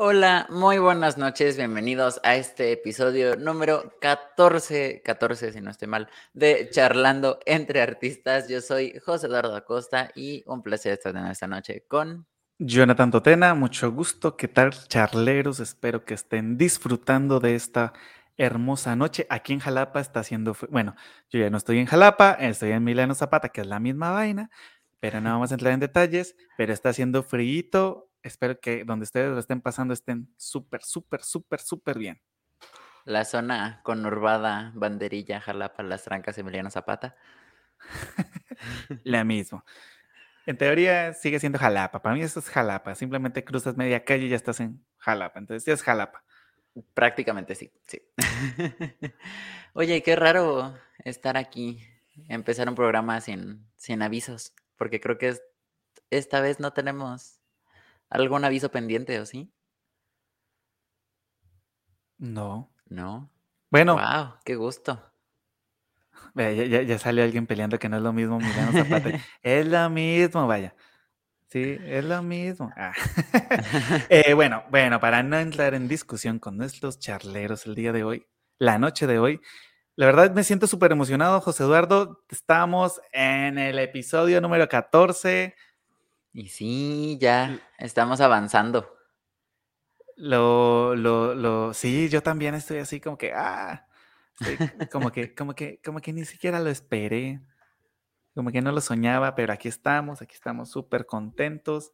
Hola, muy buenas noches, bienvenidos a este episodio número 14, 14 si no estoy mal, de Charlando entre Artistas. Yo soy José Eduardo Acosta y un placer estar en esta noche con... Jonathan Totena, mucho gusto. ¿Qué tal, charleros? Espero que estén disfrutando de esta hermosa noche. Aquí en Jalapa está haciendo, bueno, yo ya no estoy en Jalapa, estoy en Milano Zapata, que es la misma vaina, pero no vamos a entrar en detalles, pero está haciendo frío Espero que donde ustedes lo estén pasando estén súper, súper, súper, súper bien. La zona conurbada, banderilla, Jalapa, Las Trancas, Emiliano Zapata. La misma. En teoría sigue siendo Jalapa. Para mí eso es Jalapa. Simplemente cruzas media calle y ya estás en Jalapa. Entonces ya es Jalapa. Prácticamente sí, sí. Oye, qué raro estar aquí, empezar un programa sin, sin avisos, porque creo que esta vez no tenemos ¿Algún aviso pendiente o sí? No. No. Bueno. Wow, qué gusto. Ya, ya, ya salió alguien peleando que no es lo mismo Milano Zapata. es lo mismo, vaya. Sí, es lo mismo. Ah. Eh, bueno, bueno, para no entrar en discusión con nuestros charleros el día de hoy, la noche de hoy, la verdad me siento súper emocionado, José Eduardo. Estamos en el episodio número 14 y sí, ya estamos avanzando. Lo, lo, lo, sí, yo también estoy así como que, ah, como que, como que, como que ni siquiera lo esperé, como que no lo soñaba, pero aquí estamos, aquí estamos súper contentos.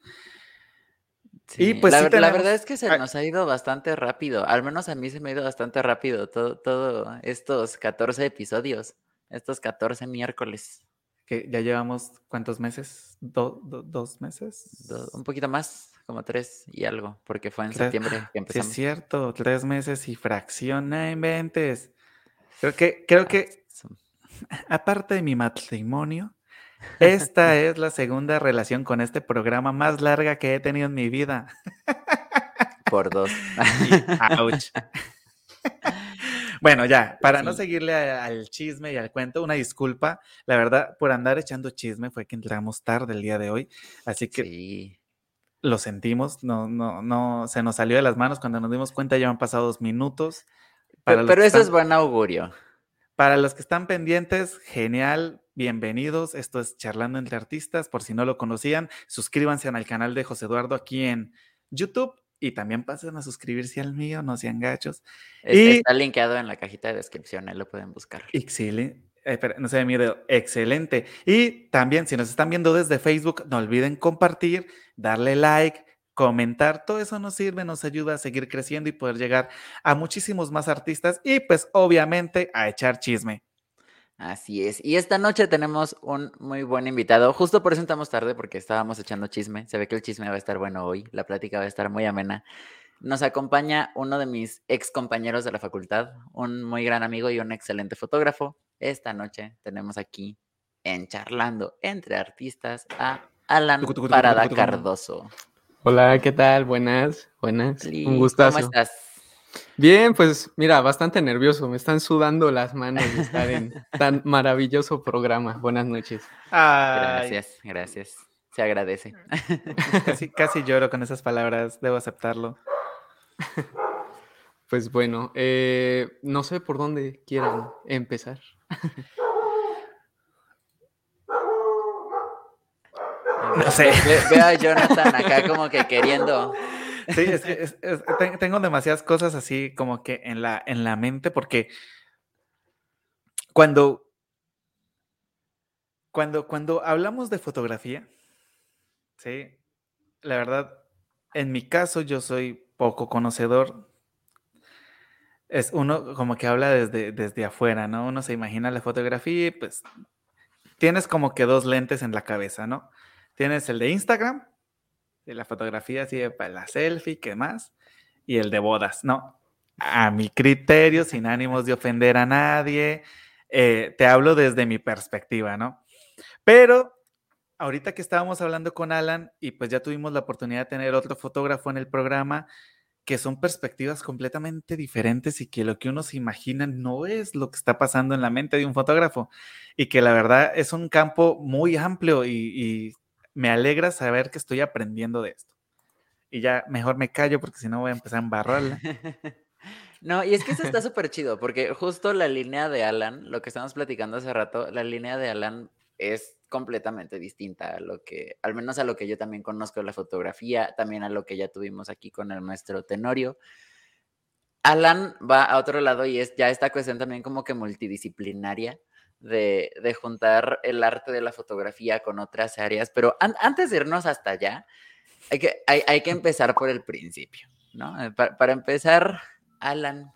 Sí, y pues la, la, verdad es que se nos ha ido bastante rápido, al menos a mí se me ha ido bastante rápido todo, todo estos 14 episodios, estos 14 miércoles que ya llevamos cuántos meses, dos meses, un poquito más, como tres y algo, porque fue en septiembre que empezamos. Sí, es cierto, tres meses y fracciona en ventes. Creo que, creo que, aparte de mi matrimonio, esta es la segunda relación con este programa más larga que he tenido en mi vida. Por dos. ouch. Bueno, ya, para no seguirle al chisme y al cuento, una disculpa. La verdad, por andar echando chisme fue que entramos tarde el día de hoy. Así que lo sentimos, no, no, no, se nos salió de las manos. Cuando nos dimos cuenta ya han pasado dos minutos. pero, eso es buen augurio. Para los que están pendientes, genial, bienvenidos. Esto es Charlando entre Artistas. Por si no lo conocían, suscríbanse al canal de José Eduardo aquí en YouTube y también pasen a suscribirse al mío, no sean gachos. Está linkeado en la cajita de descripción, ahí lo pueden buscar. Excelente. Eh, no se me excelente. Y también, si nos están viendo desde Facebook, no olviden compartir, darle like, comentar, todo eso nos sirve, nos ayuda a seguir creciendo y poder llegar a muchísimos más artistas y pues obviamente a echar chisme. Así es. Y esta noche tenemos un muy buen invitado. Justo por eso estamos tarde, porque estábamos echando chisme. Se ve que el chisme va a estar bueno hoy. La plática va a estar muy amena. Nos acompaña uno de mis ex compañeros de la facultad, un muy gran amigo y un excelente fotógrafo. Esta noche tenemos aquí en Charlando entre Artistas a Alan Parada Cardoso. Hola, ¿qué tal? Buenas, buenas. Un gustazo. ¿Cómo estás? Bien, pues mira, bastante nervioso. Me están sudando las manos de estar en tan maravilloso programa. Buenas noches. Gracias, gracias. Se agradece. Casi, casi lloro con esas palabras, debo aceptarlo. Pues bueno, eh, no sé por dónde quieran empezar. No sé. Veo a Jonathan acá como que queriendo Sí, es que tengo demasiadas cosas así como que en la, en la mente porque cuando, cuando, cuando hablamos de fotografía, sí, la verdad, en mi caso yo soy poco conocedor. Es uno como que habla desde, desde afuera, ¿no? Uno se imagina la fotografía y pues tienes como que dos lentes en la cabeza, ¿no? Tienes el de Instagram de la fotografía así de para la selfie, ¿qué más? Y el de bodas, no. A mi criterio, sin ánimos de ofender a nadie, eh, te hablo desde mi perspectiva, ¿no? Pero ahorita que estábamos hablando con Alan y pues ya tuvimos la oportunidad de tener otro fotógrafo en el programa, que son perspectivas completamente diferentes y que lo que uno se imagina no es lo que está pasando en la mente de un fotógrafo y que la verdad es un campo muy amplio y me alegra saber que estoy aprendiendo de esto. y ya mejor me callo porque si no voy a empezar a embarrarla. No, y es que eso está súper chido, porque justo la línea de Alan, lo que estamos platicando hace rato, la línea de Alan es completamente distinta a lo que, al menos a lo que yo también conozco la fotografía, también a lo que ya tuvimos aquí con el maestro Tenorio. Alan va a otro lado y es ya esta cuestión también como que multidisciplinaria de, juntar el arte de la fotografía con otras áreas, pero antes de irnos hasta allá, hay que, hay, hay que empezar por el principio, ¿no? para, para empezar Alan,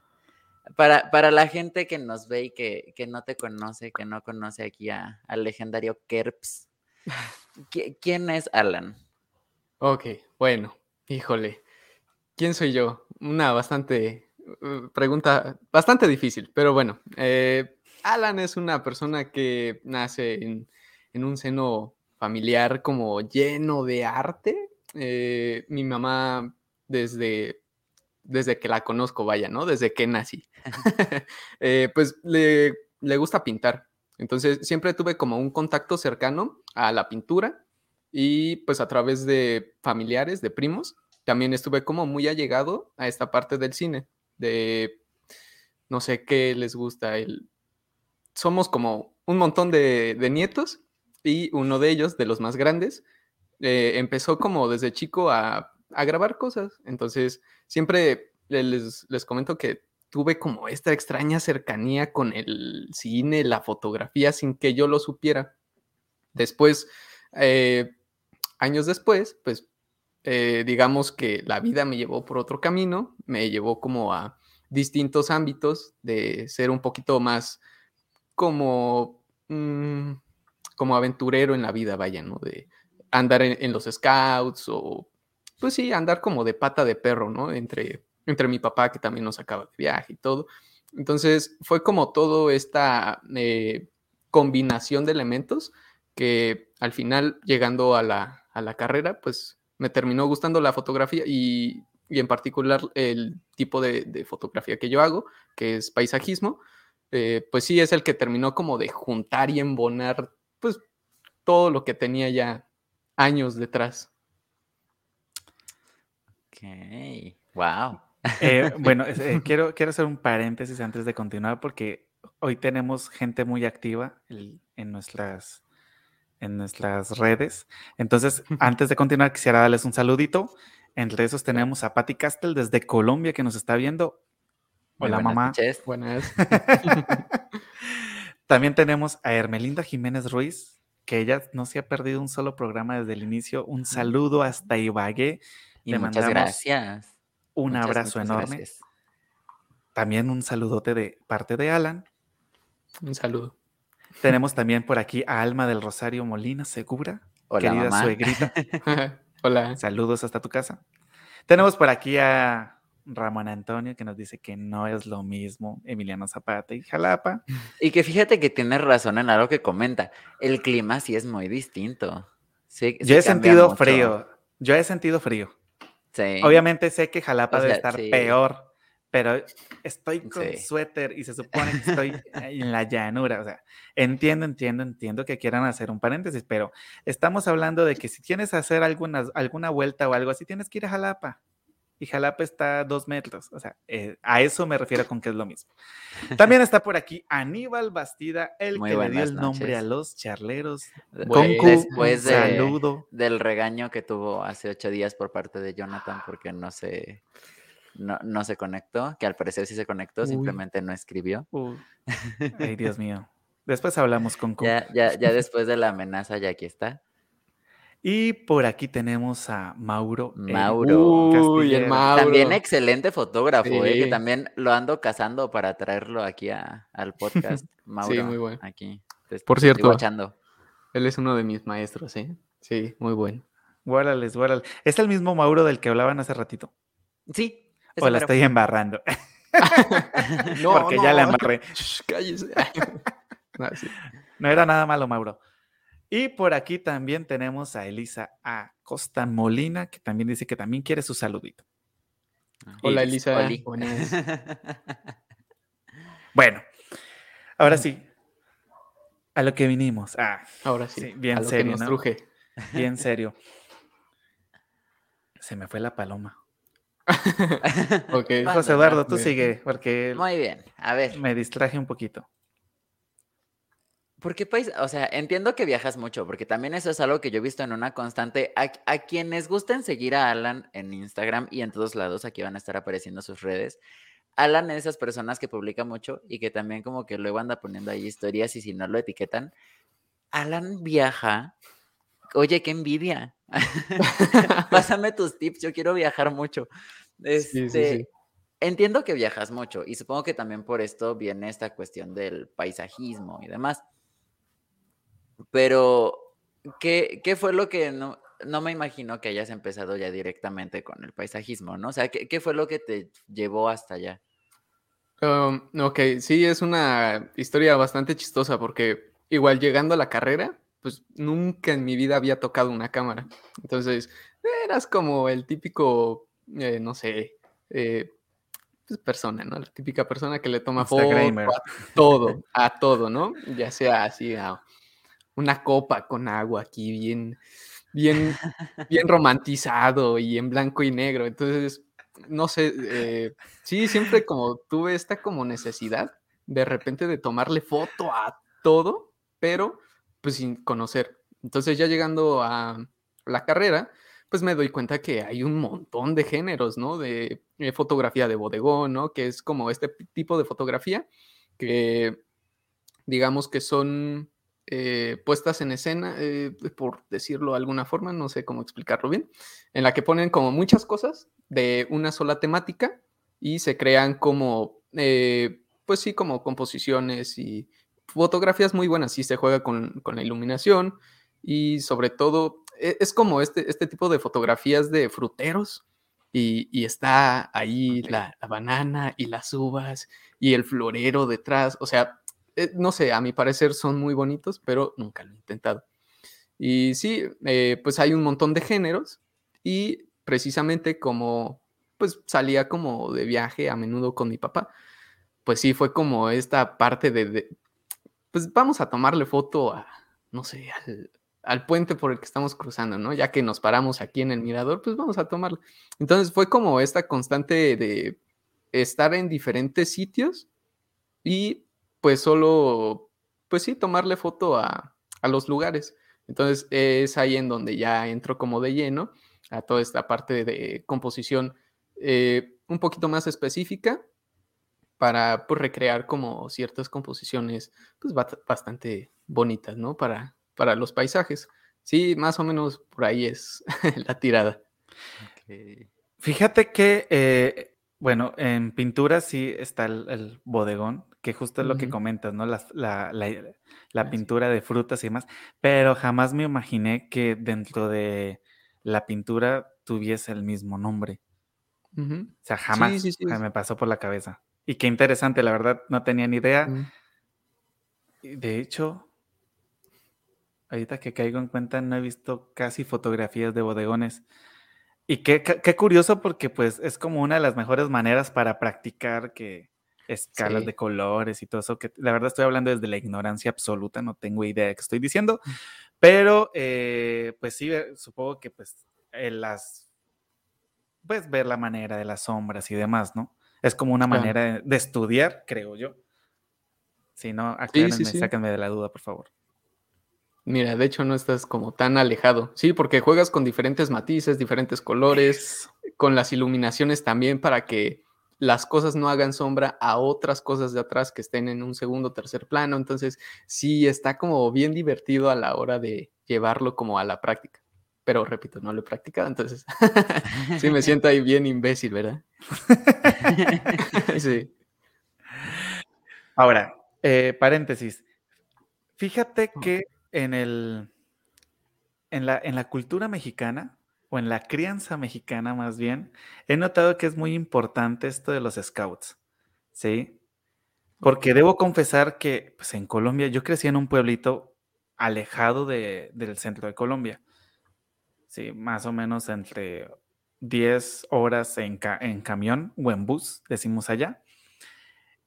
para, para la gente que nos ve y que, no te conoce, que no conoce aquí al legendario Kerps, ¿quién es Alan? Ok, bueno, híjole. ¿Quién soy yo? Una bastante uh, pregunta, bastante difícil, pero bueno. Eh, Alan es una persona que nace en, un seno familiar como lleno de arte. Eh, mi mamá desde desde que la conozco, vaya, ¿no? Desde que nací. Eh, pues le, le gusta pintar. Entonces siempre tuve como un contacto cercano a la pintura y pues a través de familiares, de primos, también estuve como muy allegado a esta parte del cine, de no sé qué les gusta. El... Somos como un montón de, nietos y uno de ellos, de los más grandes, eh, empezó como desde chico a, grabar cosas. Entonces siempre les, les comento que tuve como esta extraña cercanía con el cine, la fotografía, sin que yo lo supiera. Después, eh, años después, pues eh, digamos que la vida me llevó por otro camino, me llevó como a distintos ámbitos de ser un poquito más como, mm, como aventurero en la vida, vaya, ¿no? De andar en, los scouts o, pues sí, andar como de pata de perro, ¿no? Entre entre mi papá que también nos acaba de viaje y todo. Entonces fue como todo esta eh, combinación de elementos que al final llegando a la, carrera, pues me terminó gustando la fotografía y, en particular el tipo de, fotografía que yo hago, que es paisajismo, eh, pues sí es el que terminó como de juntar y embonar pues todo lo que tenía ya años detrás. Ok, wow. Eh, bueno, eh, quiero, quiero hacer un paréntesis antes de continuar porque hoy tenemos gente muy activa en, nuestras, en nuestras redes. Entonces, antes de continuar, quisiera darles un saludito. Entre esos tenemos a Patti Castel desde Colombia que nos está viendo. Hola, mamá. Buenas. También tenemos a Hermelinda Jiménez Ruiz, que ella no se ha perdido un solo programa desde el inicio. Un saludo hasta Ibagué. Y muchas gracias. Un abrazo enorme. También un saludote de parte de Alan. Un saludo. Tenemos también por aquí a Alma del Rosario Molina Segura, Hola, querida suegrita. Hola. Saludos hasta tu casa. Tenemos por aquí a Ramón Antonio que nos dice que no es lo mismo Emiliano Zapata y Jalapa. Y que fíjate que tiene razón en algo que comenta. El clima sí es muy distinto. Yo he sentido frío. Yo he sentido frío. Obviamente sé que Jalapa debe estar peor, pero estoy con suéter y se supone que estoy en la llanura. O sea, entiendo, entiendo, entiendo que quieran hacer un paréntesis, pero estamos hablando de que si tienes que hacer alguna, alguna vuelta o algo así, tienes que ir a Jalapa y Jalapa está a dos metros. O sea, eh, a eso me refiero con que es lo mismo. También está por aquí Aníbal Bastida, el que le dio el nombre a los charleros. Después del regaño que tuvo hace ocho días por parte de Jonathan porque no se, no, se conectó, que al parecer sí se conectó, simplemente no escribió. Ay, Dios mío. Después hablamos con Ya, ya, ya después de la amenaza, ya aquí está. Y por aquí tenemos a Mauro. Mauro. También excelente fotógrafo, eh, que también lo ando cazando para traerlo aquí al podcast. Mauro, sí, muy bueno. Aquí. por cierto, él es uno de mis maestros, ¿eh? Sí, muy bueno. Guárales, guárales. ¿Es el mismo Mauro del que hablaban hace ratito? Sí. O la estoy embarrando. no, Porque ya la embarré. cállese. no era nada malo, Mauro. Y por aquí también tenemos a Elisa Acosta Molina, que también dice que también quiere su saludito. Hola, Elisa. bueno, ahora sí, a lo que vinimos. Ah, ahora sí, bien serio, ¿no? Bien serio. Se me fue la paloma. ok. José Eduardo, tú Bien. sigue, porque Muy bien, a ver. me distraje un poquito. ¿Por qué país? O sea, entiendo que viajas mucho, porque también eso es algo que yo he visto en una constante. A, a quienes gusten seguir a Alan en Instagram y en todos lados, aquí van a estar apareciendo sus redes. Alan es esas personas que publica mucho y que también como que luego anda poniendo ahí historias y si no lo etiquetan. Alan viaja. Oye, qué envidia. Pásame tus tips, yo quiero viajar mucho. Sí, Este, sí, sí. Entiendo que viajas mucho y supongo que también por esto viene esta cuestión del paisajismo y demás. Pero, ¿qué, qué fue lo que no, no me imagino que hayas empezado ya directamente con el paisajismo, ¿no? O sea, ¿qué, qué fue lo que te llevó hasta allá? Um, ok, sí, es una historia bastante chistosa porque igual llegando a la carrera, pues nunca en mi vida había tocado una cámara. Entonces, eras como el típico, eh, no sé, eh, pues, persona, ¿no? La típica persona que le toma foto a todo, a todo, ¿no? Ya sea así, a una copa con agua aquí bien, bien, bien romantizado y en blanco y negro. Entonces, no sé, eh, sí, siempre como tuve esta como necesidad de repente de tomarle foto a todo, pero pues sin conocer. Entonces ya llegando a la carrera, pues me doy cuenta que hay un montón de géneros, ¿no? De eh, fotografía de bodegón, ¿no? Que es como este tipo de fotografía que digamos que son eh, puestas en escena, eh, por decirlo de alguna forma, no sé cómo explicarlo bien, en la que ponen como muchas cosas de una sola temática y se crean como, eh, pues sí, como composiciones y fotografías muy buenas. Sí se juega con, con la iluminación y sobre todo e- es como este, este tipo de fotografías de fruteros y, y está ahí la, la banana y las uvas y el florero detrás. O sea, eh, no sé, a mi parecer son muy bonitos, pero nunca lo he intentado. Y sí, eh, pues hay un montón de géneros y precisamente como pues salía como de viaje a menudo con mi papá, pues sí fue como esta parte de, pues vamos a tomarle foto a, no sé, al, al puente por el que estamos cruzando, ¿no? Ya que nos paramos aquí en el mirador, pues vamos a tomarlo. Entonces fue como esta constante de estar en diferentes sitios y pues solo, pues sí, tomarle foto a, a los lugares. Entonces es ahí en donde ya entro como de lleno a toda esta parte de composición eh, un poquito más específica para pues, recrear como ciertas composiciones pues bastante bonitas, ¿no? Para, para los paisajes. Sí, más o menos por ahí es la tirada. Fíjate que, eh, bueno, en pintura sí está el bodegón, que justo es lo que comentas, ¿no? La, la- la Ah, sí. pintura de frutas y demás, pero jamás me imaginé que dentro de la pintura tuviese el mismo nombre. O sea, jamás Sí, sí, sí. ja- me pasó por la cabeza. Y qué interesante, la verdad, no tenía ni idea. Y De hecho, ahorita que caigo en cuenta, no he visto casi fotografías de bodegones. Y qué, qué- qué curioso porque pues es como una de las mejores maneras para practicar que escalas Sí. de colores y todo eso, que la verdad estoy hablando desde la ignorancia absoluta, no tengo idea de qué estoy diciendo, pero eh, pues sí, eh, supongo que pues eh, las, pues ver la manera de las sombras y demás, ¿no? Es como una Claro. manera de, de estudiar, creo yo. Si no, aclárenme, sí, sí. sáquenme de la duda, por favor. Mira, de hecho no estás como tan alejado. Sí, porque juegas con diferentes matices, diferentes colores, con las iluminaciones también para que las cosas no hagan sombra a otras cosas de atrás que estén en un segundo o tercer plano. Entonces, sí, está como bien divertido a la hora de llevarlo como a la práctica. Pero repito, no lo he practicado, entonces sí me siento ahí bien imbécil, ¿verdad? sí. Ahora, eh, paréntesis. Fíjate que en el en la, en la cultura mexicana, o en la crianza mexicana más bien, he notado que es muy importante esto de los scouts. ¿Sí? Porque debo confesar que pues, en Colombia, yo crecí en un pueblito alejado de- del centro de Colombia. Sí, más o menos entre 10 horas en, ca- en camión o en bus, decimos allá.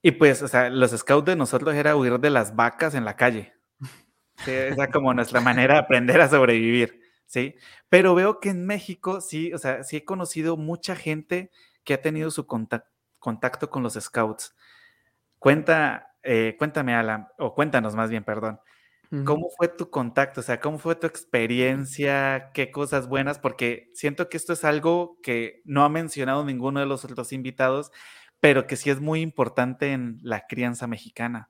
Y pues, o sea, los scouts de nosotros era huir de las vacas en la calle. Sí, esa como nuestra manera de aprender a sobrevivir. ¿Sí? Pero veo que en México sí, o sea, sí he conocido mucha gente que ha tenido su contacto con los scouts. Cuenta, eh, cuéntame, Alan, o cuéntanos más bien, perdón. ¿Cómo fue tu contacto? O sea, ¿cómo fue tu experiencia? ¿Qué cosas buenas? Porque siento que esto es algo que no ha mencionado ninguno de los otros invitados, pero que sí es muy importante en la crianza mexicana.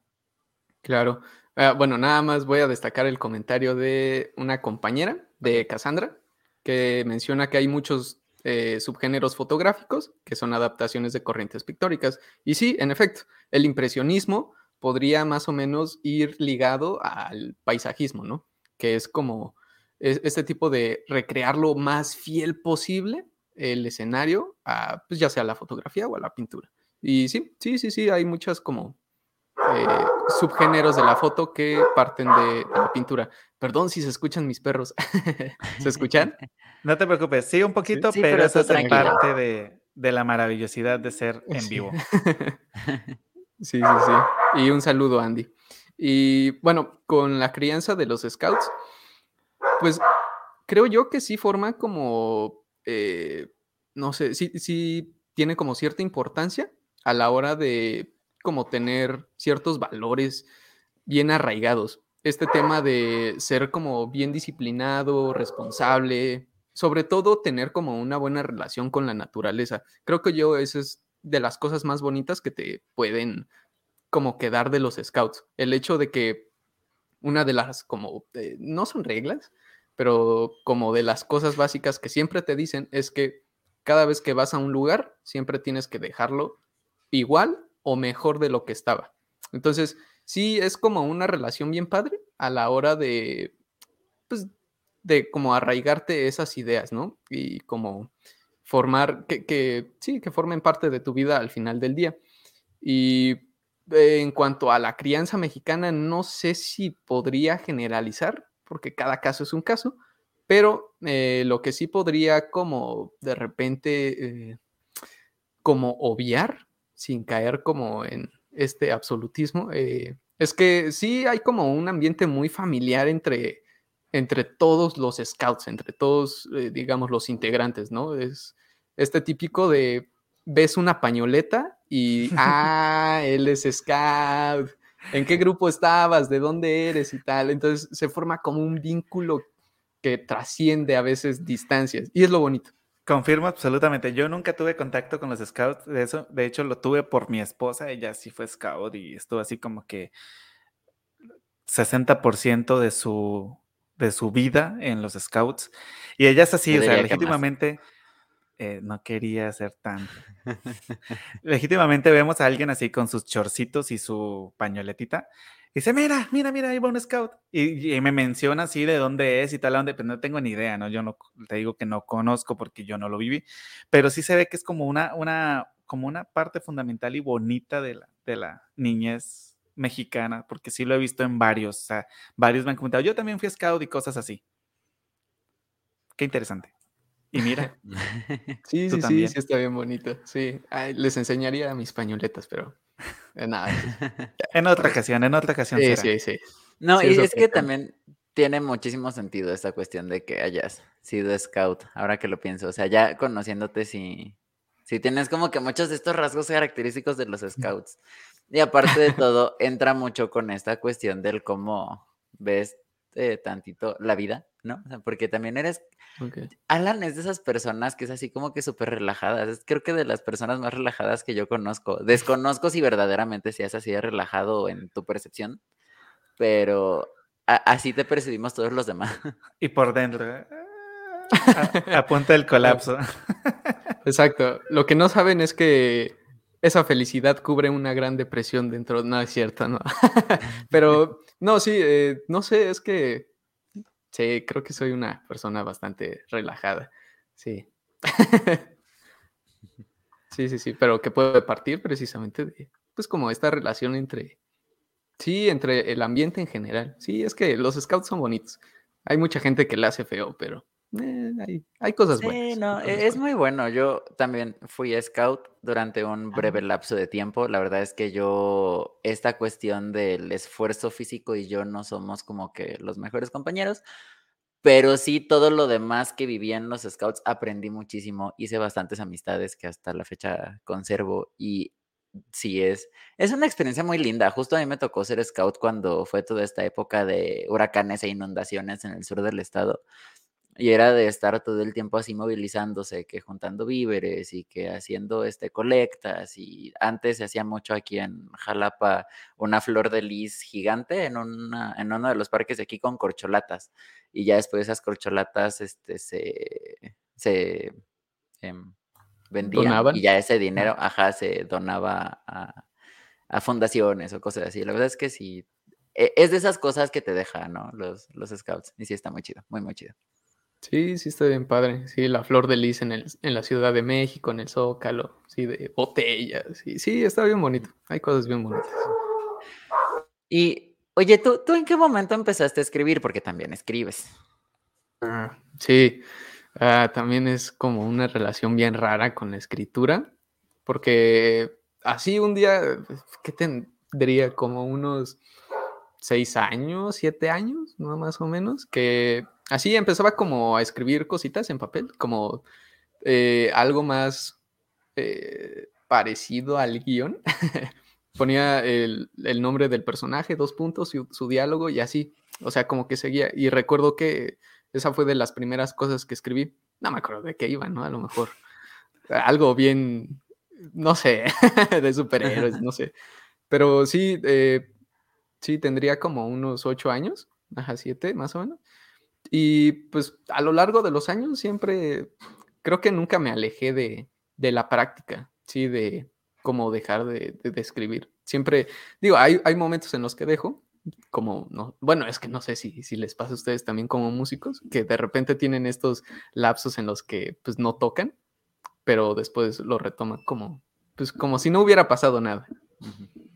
Claro. Ah, bueno, nada más voy a destacar el comentario de una compañera de Cassandra, que menciona que hay muchos eh, subgéneros fotográficos que son adaptaciones de corrientes pictóricas. Y sí, en efecto, el impresionismo podría más o menos ir ligado al paisajismo, ¿no? Que es como este tipo de recrear lo más fiel posible el escenario, a, pues ya sea la fotografía o a la pintura. Y sí, sí, sí, sí, hay muchas como eh, subgéneros de la foto que parten de, la pintura. Perdón si se escuchan mis perros. ¿Se escuchan? No te preocupes, sí, un poquito, pero, eso es parte de, la maravillosidad de ser en vivo. Sí, sí, sí. Y un saludo, Andy. Y bueno, con la crianza de los scouts, pues creo yo que sí forma como, eh, no sé, sí, sí tiene como cierta importancia a la hora de como tener ciertos valores bien arraigados. Este tema de ser como bien disciplinado, responsable, sobre todo tener como una buena relación con la naturaleza. Creo que yo eso es de las cosas más bonitas que te pueden como quedar de los scouts. El hecho de que una de las como, no son reglas, pero como de las cosas básicas que siempre te dicen es que cada vez que vas a un lugar, siempre tienes que dejarlo igual o mejor de lo que estaba. Entonces, sí es como una relación bien padre a la hora de, pues, de como arraigarte esas ideas, ¿no? Y como formar, que, sí, que formen parte de tu vida al final del día. Y en cuanto a la crianza mexicana, no sé si podría generalizar, porque cada caso es un caso, pero eh, lo que sí podría como de repente, eh, como obviar sin caer como en este absolutismo, eh, es que sí hay como un ambiente muy familiar entre, entre todos los scouts, entre todos, eh, digamos, los integrantes, ¿no? Es este típico de, ves una pañoleta y, ah, él es scout, ¿en qué grupo estabas? ¿De dónde eres? Y tal. Entonces se forma como un vínculo que trasciende a veces distancias y es lo bonito. Confirmo absolutamente. Yo nunca tuve contacto con los scouts. De eso, de hecho, lo tuve por mi esposa. Ella sí fue scout y estuvo así como que 60% de su, de su vida en los scouts. Y ella es así, o sea, legítimamente eh, no quería ser tan. legítimamente vemos a alguien así con sus chorcitos y su pañoletita dice, mira, mira, mira, ahí va un scout. Y, me menciona así de dónde es y tal, dónde, pero no tengo ni idea, ¿no? Yo no, te digo que no conozco porque yo no lo viví, pero sí se ve que es como una, una, como una parte fundamental y bonita de la, de la niñez mexicana, porque sí lo he visto en varios, o sea, varios me han comentado, yo también fui scout y cosas así. Qué interesante. Y mira. sí, sí, sí, sí, está bien bonito. Sí, les enseñaría mis pañoletas, pero eh, nada. en otra ocasión, en otra ocasión. Sí, sí, sí. No, y es que también tiene muchísimo sentido esta cuestión de que hayas sido scout, ahora que lo pienso. O sea, ya conociéndote, si, si tienes como que muchos de estos rasgos característicos de los scouts. Y aparte de todo, entra mucho con esta cuestión del cómo ves eh, tantito la vida, ¿no? O sea, porque también eres... Alan es de esas personas que es así como que súper relajada. Es creo que de las personas más relajadas que yo conozco. Desconozco si verdaderamente seas así de relajado en tu percepción, pero así te percibimos todos los demás. Y por dentro, ¿eh? a, punto del colapso. Exacto. Lo que no saben es que esa felicidad cubre una gran depresión dentro. No es cierto, ¿no? Pero no, sí, eh, no sé, es que sí, creo que soy una persona bastante relajada. Sí. sí, sí, sí, pero que puede partir precisamente de, pues como esta relación entre, sí, entre el ambiente en general. Sí, es que los scouts son bonitos. Hay mucha gente que le hace feo, pero eh, hay, cosas buenas. no, es muy bueno. Yo también fui scout durante un breve lapso de tiempo. La verdad es que yo, esta cuestión del esfuerzo físico y yo no somos como que los mejores compañeros, pero sí todo lo demás que viví en los scouts aprendí muchísimo, hice bastantes amistades que hasta la fecha conservo y sí es, es una experiencia muy linda. Justo a mí me tocó ser scout cuando fue toda esta época de huracanes e inundaciones en el sur del estado. Y era de estar todo el tiempo así movilizándose, que juntando víveres y que haciendo este colectas. Y antes se hacía mucho aquí en Jalapa una flor de lis gigante en, una, en uno de los parques de aquí con corcholatas. Y ya después esas corcholatas este, se, se em, vendían y ya ese dinero, ajá, se donaba a, a, fundaciones o cosas así. La verdad es que sí, e, es de esas cosas que te dejan, ¿no? Los, los scouts. Y sí está muy chido, muy, muy chido. Sí, sí está bien padre. Sí, la flor de lis en, el, en la Ciudad de México, en el Zócalo, sí, de botellas. Sí, sí, está bien bonito. Hay cosas bien bonitas. Y, oye, ¿tú, ¿tú en qué momento empezaste a escribir? Porque también escribes. Ah, sí, ah, también es como una relación bien rara con la escritura, porque así un día, ¿qué tendría? Como unos seis años, siete años, ¿no? Más o menos, que Así empezaba como a escribir cositas en papel, como eh, algo más eh, parecido al guion. Ponía el, nombre del personaje, dos puntos, su, su diálogo y así. O sea, como que seguía. Y recuerdo que esa fue de las primeras cosas que escribí. No me acuerdo de qué iba, ¿no? A lo mejor algo bien, no sé, de superhéroes, no sé. Pero sí, eh, sí, tendría como unos ocho años, ajá, siete más o menos. Y pues a lo largo de los años siempre, creo que nunca me alejé de, la práctica, sí, de cómo dejar de, escribir. Siempre, digo, hay, hay, momentos en los que dejo, como, no, bueno, es que no sé si, si les pasa a ustedes también como músicos, que de repente tienen estos lapsos en los que pues no tocan, pero después lo retoman como, pues como si no hubiera pasado nada,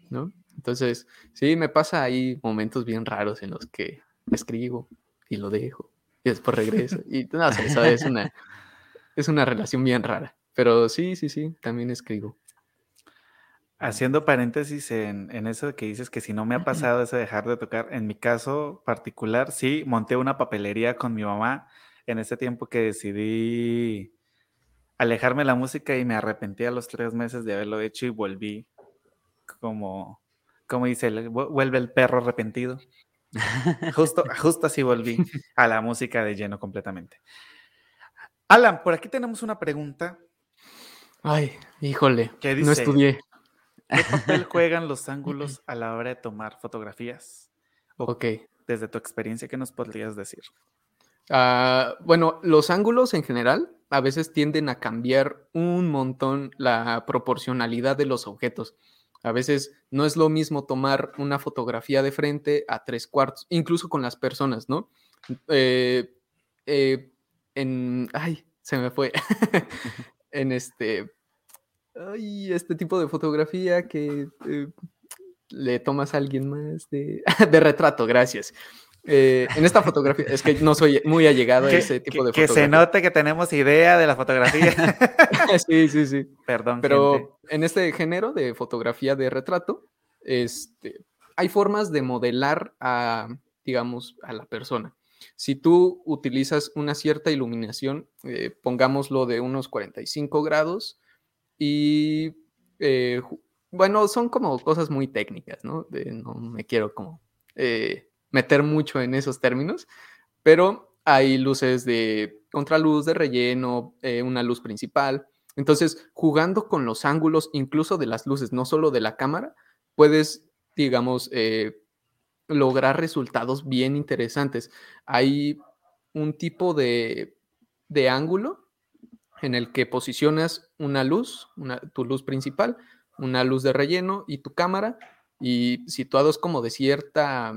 ¿no? Entonces, sí, me pasa ahí momentos bien raros en los que escribo, y lo dejo y después regreso. Y no sé, eso es una, es una relación bien rara. Pero sí, sí, sí, también escribo. Haciendo paréntesis en, en eso que dices que si no me ha pasado eso de dejar de tocar, en mi caso particular, sí, monté una papelería con mi mamá en ese tiempo que decidí alejarme de la música y me arrepentí a los tres meses de haberlo hecho y volví como, como dice, vuelve el perro arrepentido. Justo, justo así volví a la música de lleno completamente. Alan, por aquí tenemos una pregunta. Ay, híjole, no estudié. ¿Qué papel juegan los ángulos a la hora de tomar fotografías? ok. Desde tu experiencia, ¿qué nos podrías decir? Ah, bueno, los ángulos en general a veces tienden a cambiar un montón la proporcionalidad de los objetos. A veces no es lo mismo tomar una fotografía de frente a tres cuartos, incluso con las personas, ¿no? Eh, eh, en, ay, se me fue. en este, ay, este tipo de fotografía que eh, le tomas a alguien más de, de retrato, gracias. Eh, en esta fotografía, es que no soy muy allegado a ese tipo de fotografía. Que se note que tenemos idea de la fotografía. sí, sí, sí. Perdón. Pero en este género de fotografía de retrato, este, hay formas de modelar a, digamos, a la persona. Si tú utilizas una cierta iluminación, eh, pongámoslo de unos 45 grados, y eh, bueno, son como cosas muy técnicas, ¿no? no me quiero como meter mucho en esos términos, pero hay luces de contraluz, de relleno, eh, una luz principal. Entonces, jugando con los ángulos, incluso de las luces, no solo de la cámara, puedes, digamos, eh, lograr resultados bien interesantes. Hay un tipo de, de ángulo en el que posicionas una luz, tu luz principal, una luz de relleno y tu cámara, y situados como de cierta,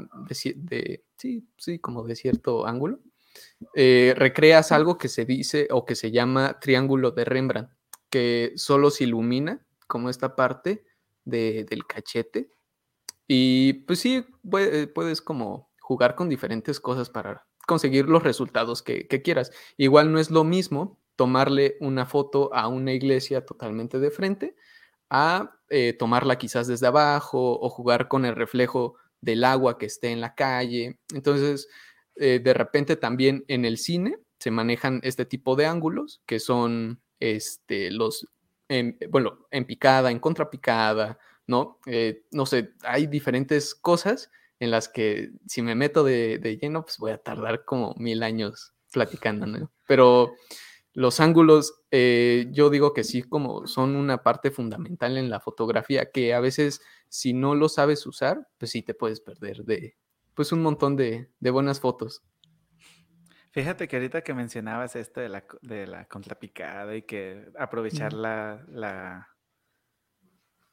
de, sí, sí, como de cierto ángulo, eh, recreas algo que se dice o que se llama triángulo de Rembrandt, que solo se ilumina como esta parte del cachete. Y pues sí, puedes como jugar con diferentes cosas para conseguir los resultados que, que quieras. Igual no es lo mismo tomarle una foto a una iglesia totalmente de frente a eh, tomarla quizás desde abajo o jugar con el reflejo del agua que esté en la calle. Entonces, eh, de repente también en el cine se manejan este tipo de ángulos que son este, los, bueno, en picada, en contrapicada, ¿no? Eh, no sé, hay diferentes cosas en las que si me meto de, de, lleno, pues voy a tardar como mil años platicando, ¿no? Pero los ángulos, eh, yo digo que sí, como son una parte fundamental en la fotografía, que a veces si no lo sabes usar, pues sí te puedes perder de, pues un montón de, de buenas fotos. Fíjate que ahorita que mencionabas esto de la, de la contrapicada y que aprovechar la, la,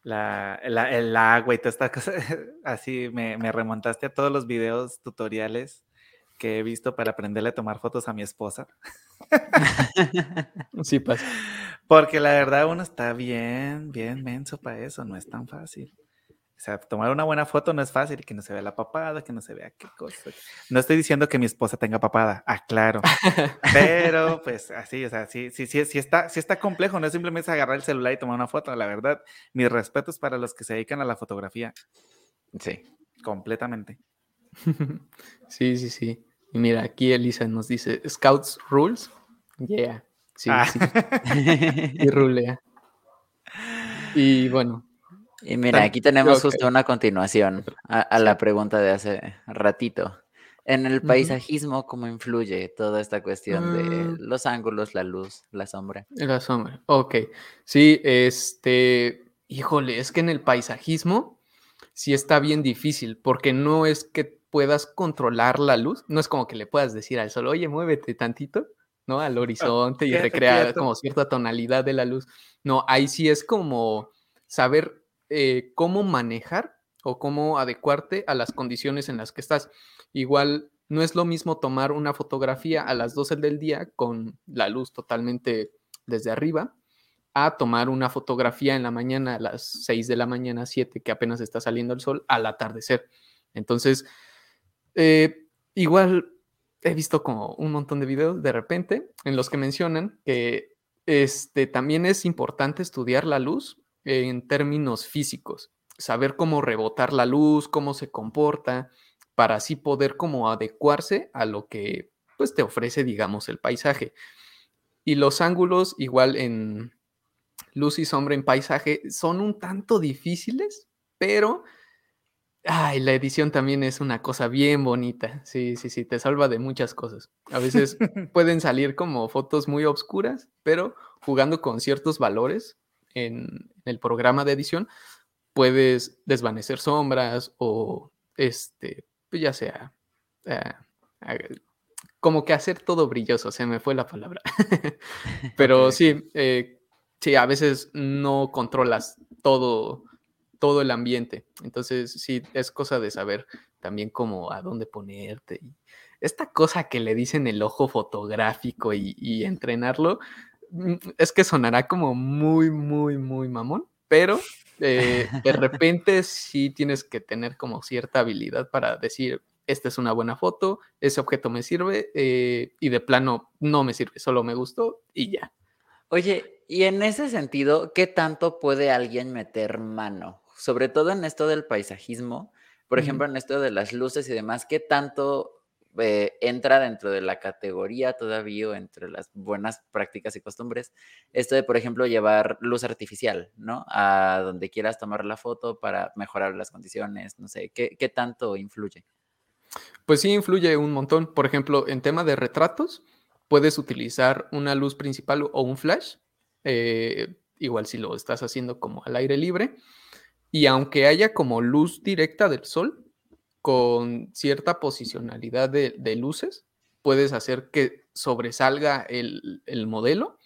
la, el agua y toda esta cosa, así me, me, remontaste a todos los videos tutoriales que he visto para aprenderle a tomar fotos a mi esposa. sí pasa. Porque la verdad uno está bien, bien menso para eso, no es tan fácil. O sea, tomar una buena foto no es fácil, que no se vea la papada, que no se vea qué cosa. No estoy diciendo que mi esposa tenga papada, aclaro. Pero, pues, así, o sea, sí, sí, sí, sí, está, sí está complejo, no es simplemente agarrar el celular y tomar una foto. La verdad, mis respetos para los que se dedican a la fotografía. Sí, completamente. Sí, sí, sí. Y mira, aquí Elisa nos dice, Scouts Rules. Yeah, sí, ah. sí. y rulea. Y bueno, y mira, aquí tenemos justo una continuación a, la pregunta de hace ratito. En el paisajismo, ¿cómo influye toda esta cuestión de mm. los ángulos, la luz, la sombra? La sombra, ok. Sí, este, híjole, es que en el paisajismo sí está bien difícil, porque no es que puedas controlar la luz, no es como que le puedas decir al sol, oye, muévete tantito, ¿no? Al horizonte y recrear como cierta tonalidad de la luz. No, ahí sí es como saber eh, cómo manejar o cómo adecuarte a las condiciones en las que estás. Igual no es lo mismo tomar una fotografía a las 12 del día con la luz totalmente desde arriba a tomar una fotografía en la mañana a las 6 de la mañana, 7, que apenas está saliendo el sol, al atardecer. Entonces, eh, igual he visto como un montón de videos de repente en los que mencionan que este, también es importante estudiar la luz en términos físicos, saber cómo rebotar la luz, cómo se comporta, para así poder como adecuarse a lo que pues te ofrece, digamos, el paisaje. Y los ángulos, igual en luz y sombra en paisaje, son un tanto difíciles, pero ay, la edición también es una cosa bien bonita. Sí, sí, sí, te salva de muchas cosas. A veces pueden salir como fotos muy oscuras, pero jugando con ciertos valores, en, el programa de edición, puedes desvanecer sombras o, este, pues ya sea, eh, como que hacer todo brilloso, se me fue la palabra. Pero sí, eh, sí, a veces no controlas todo, todo el ambiente. Entonces, sí, es cosa de saber también cómo a dónde ponerte. Esta cosa que le dicen el ojo fotográfico y entrenarlo, Mm, es que sonará como muy, muy, muy mamón, pero eh, de repente sí tienes que tener como cierta habilidad para decir, esta es una buena foto, ese objeto me sirve eh, y de plano no me sirve, solo me gustó y ya. Oye, y en ese sentido, ¿qué tanto puede alguien meter mano? Sobre todo en esto del paisajismo, por ejemplo, en esto de las luces y demás, ¿qué tanto eh, entra dentro de la categoría todavía entre las buenas prácticas y costumbres. Esto de, por ejemplo, llevar luz artificial, ¿no? A donde quieras tomar la foto para mejorar las condiciones, no sé, ¿qué, qué tanto influye? Pues sí, influye un montón. Por ejemplo, en tema de retratos, puedes utilizar una luz principal o un flash, eh, igual si lo estás haciendo como al aire libre. Y aunque haya como luz directa del sol, con cierta posicionalidad de, luces, puedes hacer que sobresalga el, modelo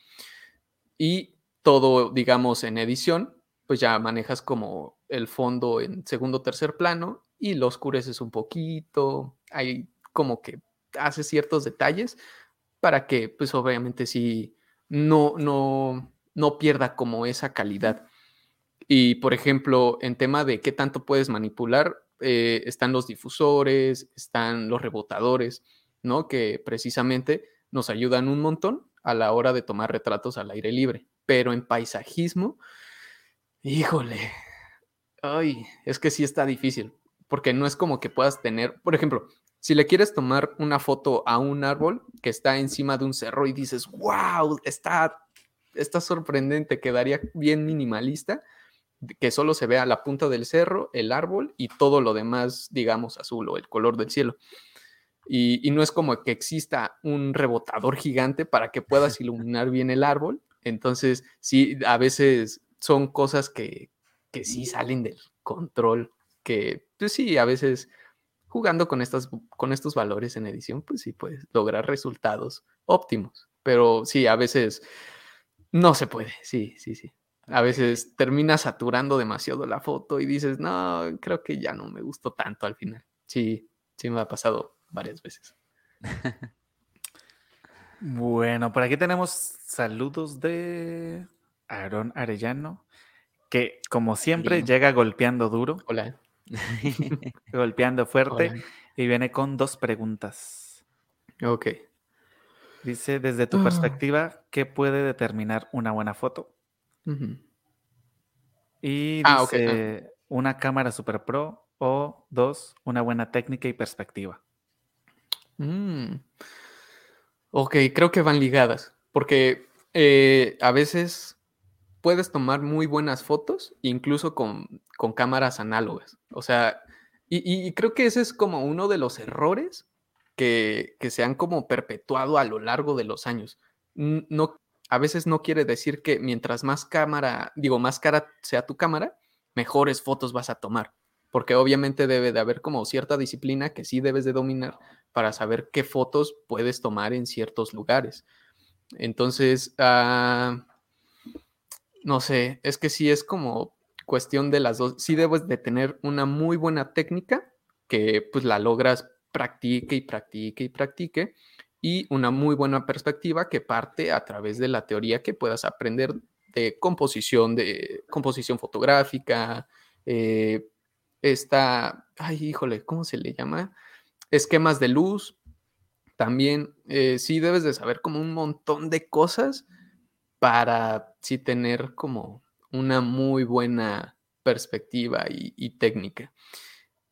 y todo, digamos, en edición, pues ya manejas como el fondo en segundo tercer plano y lo oscureces un poquito, hay como que hace ciertos detalles para que, pues obviamente sí, no, no, no pierda como esa calidad. Y por ejemplo, en tema de qué tanto puedes manipular, eh, están los difusores, están los rebotadores, ¿no? Que precisamente nos ayudan un montón a la hora de tomar retratos al aire libre. Pero en paisajismo, híjole, ay, es que sí está difícil, porque no es como que puedas tener, por ejemplo, si le quieres tomar una foto a un árbol que está encima de un cerro y dices, wow, está, está sorprendente, quedaría bien minimalista, que solo se vea la punta del cerro, el árbol y todo lo demás, digamos, azul o el color del cielo. Y, y no es como que exista un rebotador gigante para que puedas iluminar bien el árbol. Entonces, sí, a veces son cosas que, que sí salen del control, que pues sí, a veces jugando con, estas, con estos valores en edición, pues sí puedes lograr resultados óptimos. Pero sí, a veces no se puede, sí, sí, sí. A veces termina saturando demasiado la foto y dices, no, creo que ya no me gustó tanto al final. Sí, sí me ha pasado varias veces. bueno, por aquí tenemos saludos de Aaron Arellano, que como siempre llega golpeando duro. Hola. golpeando fuerte y viene con dos preguntas. Ok. Dice, desde tu ah. perspectiva, ¿qué puede determinar una buena foto? Y ah, dice, una cámara super pro o dos, una buena técnica y perspectiva. Mm. Ok, creo que van ligadas, porque eh, a veces puedes tomar muy buenas fotos, incluso con, cámaras análogas. O sea, y, creo que ese es como uno de los errores que, se han como perpetuado a lo largo de los años. No, a veces no quiere decir que mientras más cámara, digo, más cara sea tu cámara, mejores fotos vas a tomar. Porque obviamente debe de haber como cierta disciplina que sí debes de dominar para saber qué fotos puedes tomar en ciertos lugares. Entonces, ah, no sé, es que sí es como cuestión de las dos. Sí debes de tener una muy buena técnica que pues la logras practique y practique y practique y una muy buena perspectiva que parte a través de la teoría que puedas aprender de composición, de composición fotográfica, eh, esta, ay, híjole, ¿cómo se le llama? Esquemas de luz. También eh, sí debes de saber como un montón de cosas para sí tener como una muy buena perspectiva y, técnica.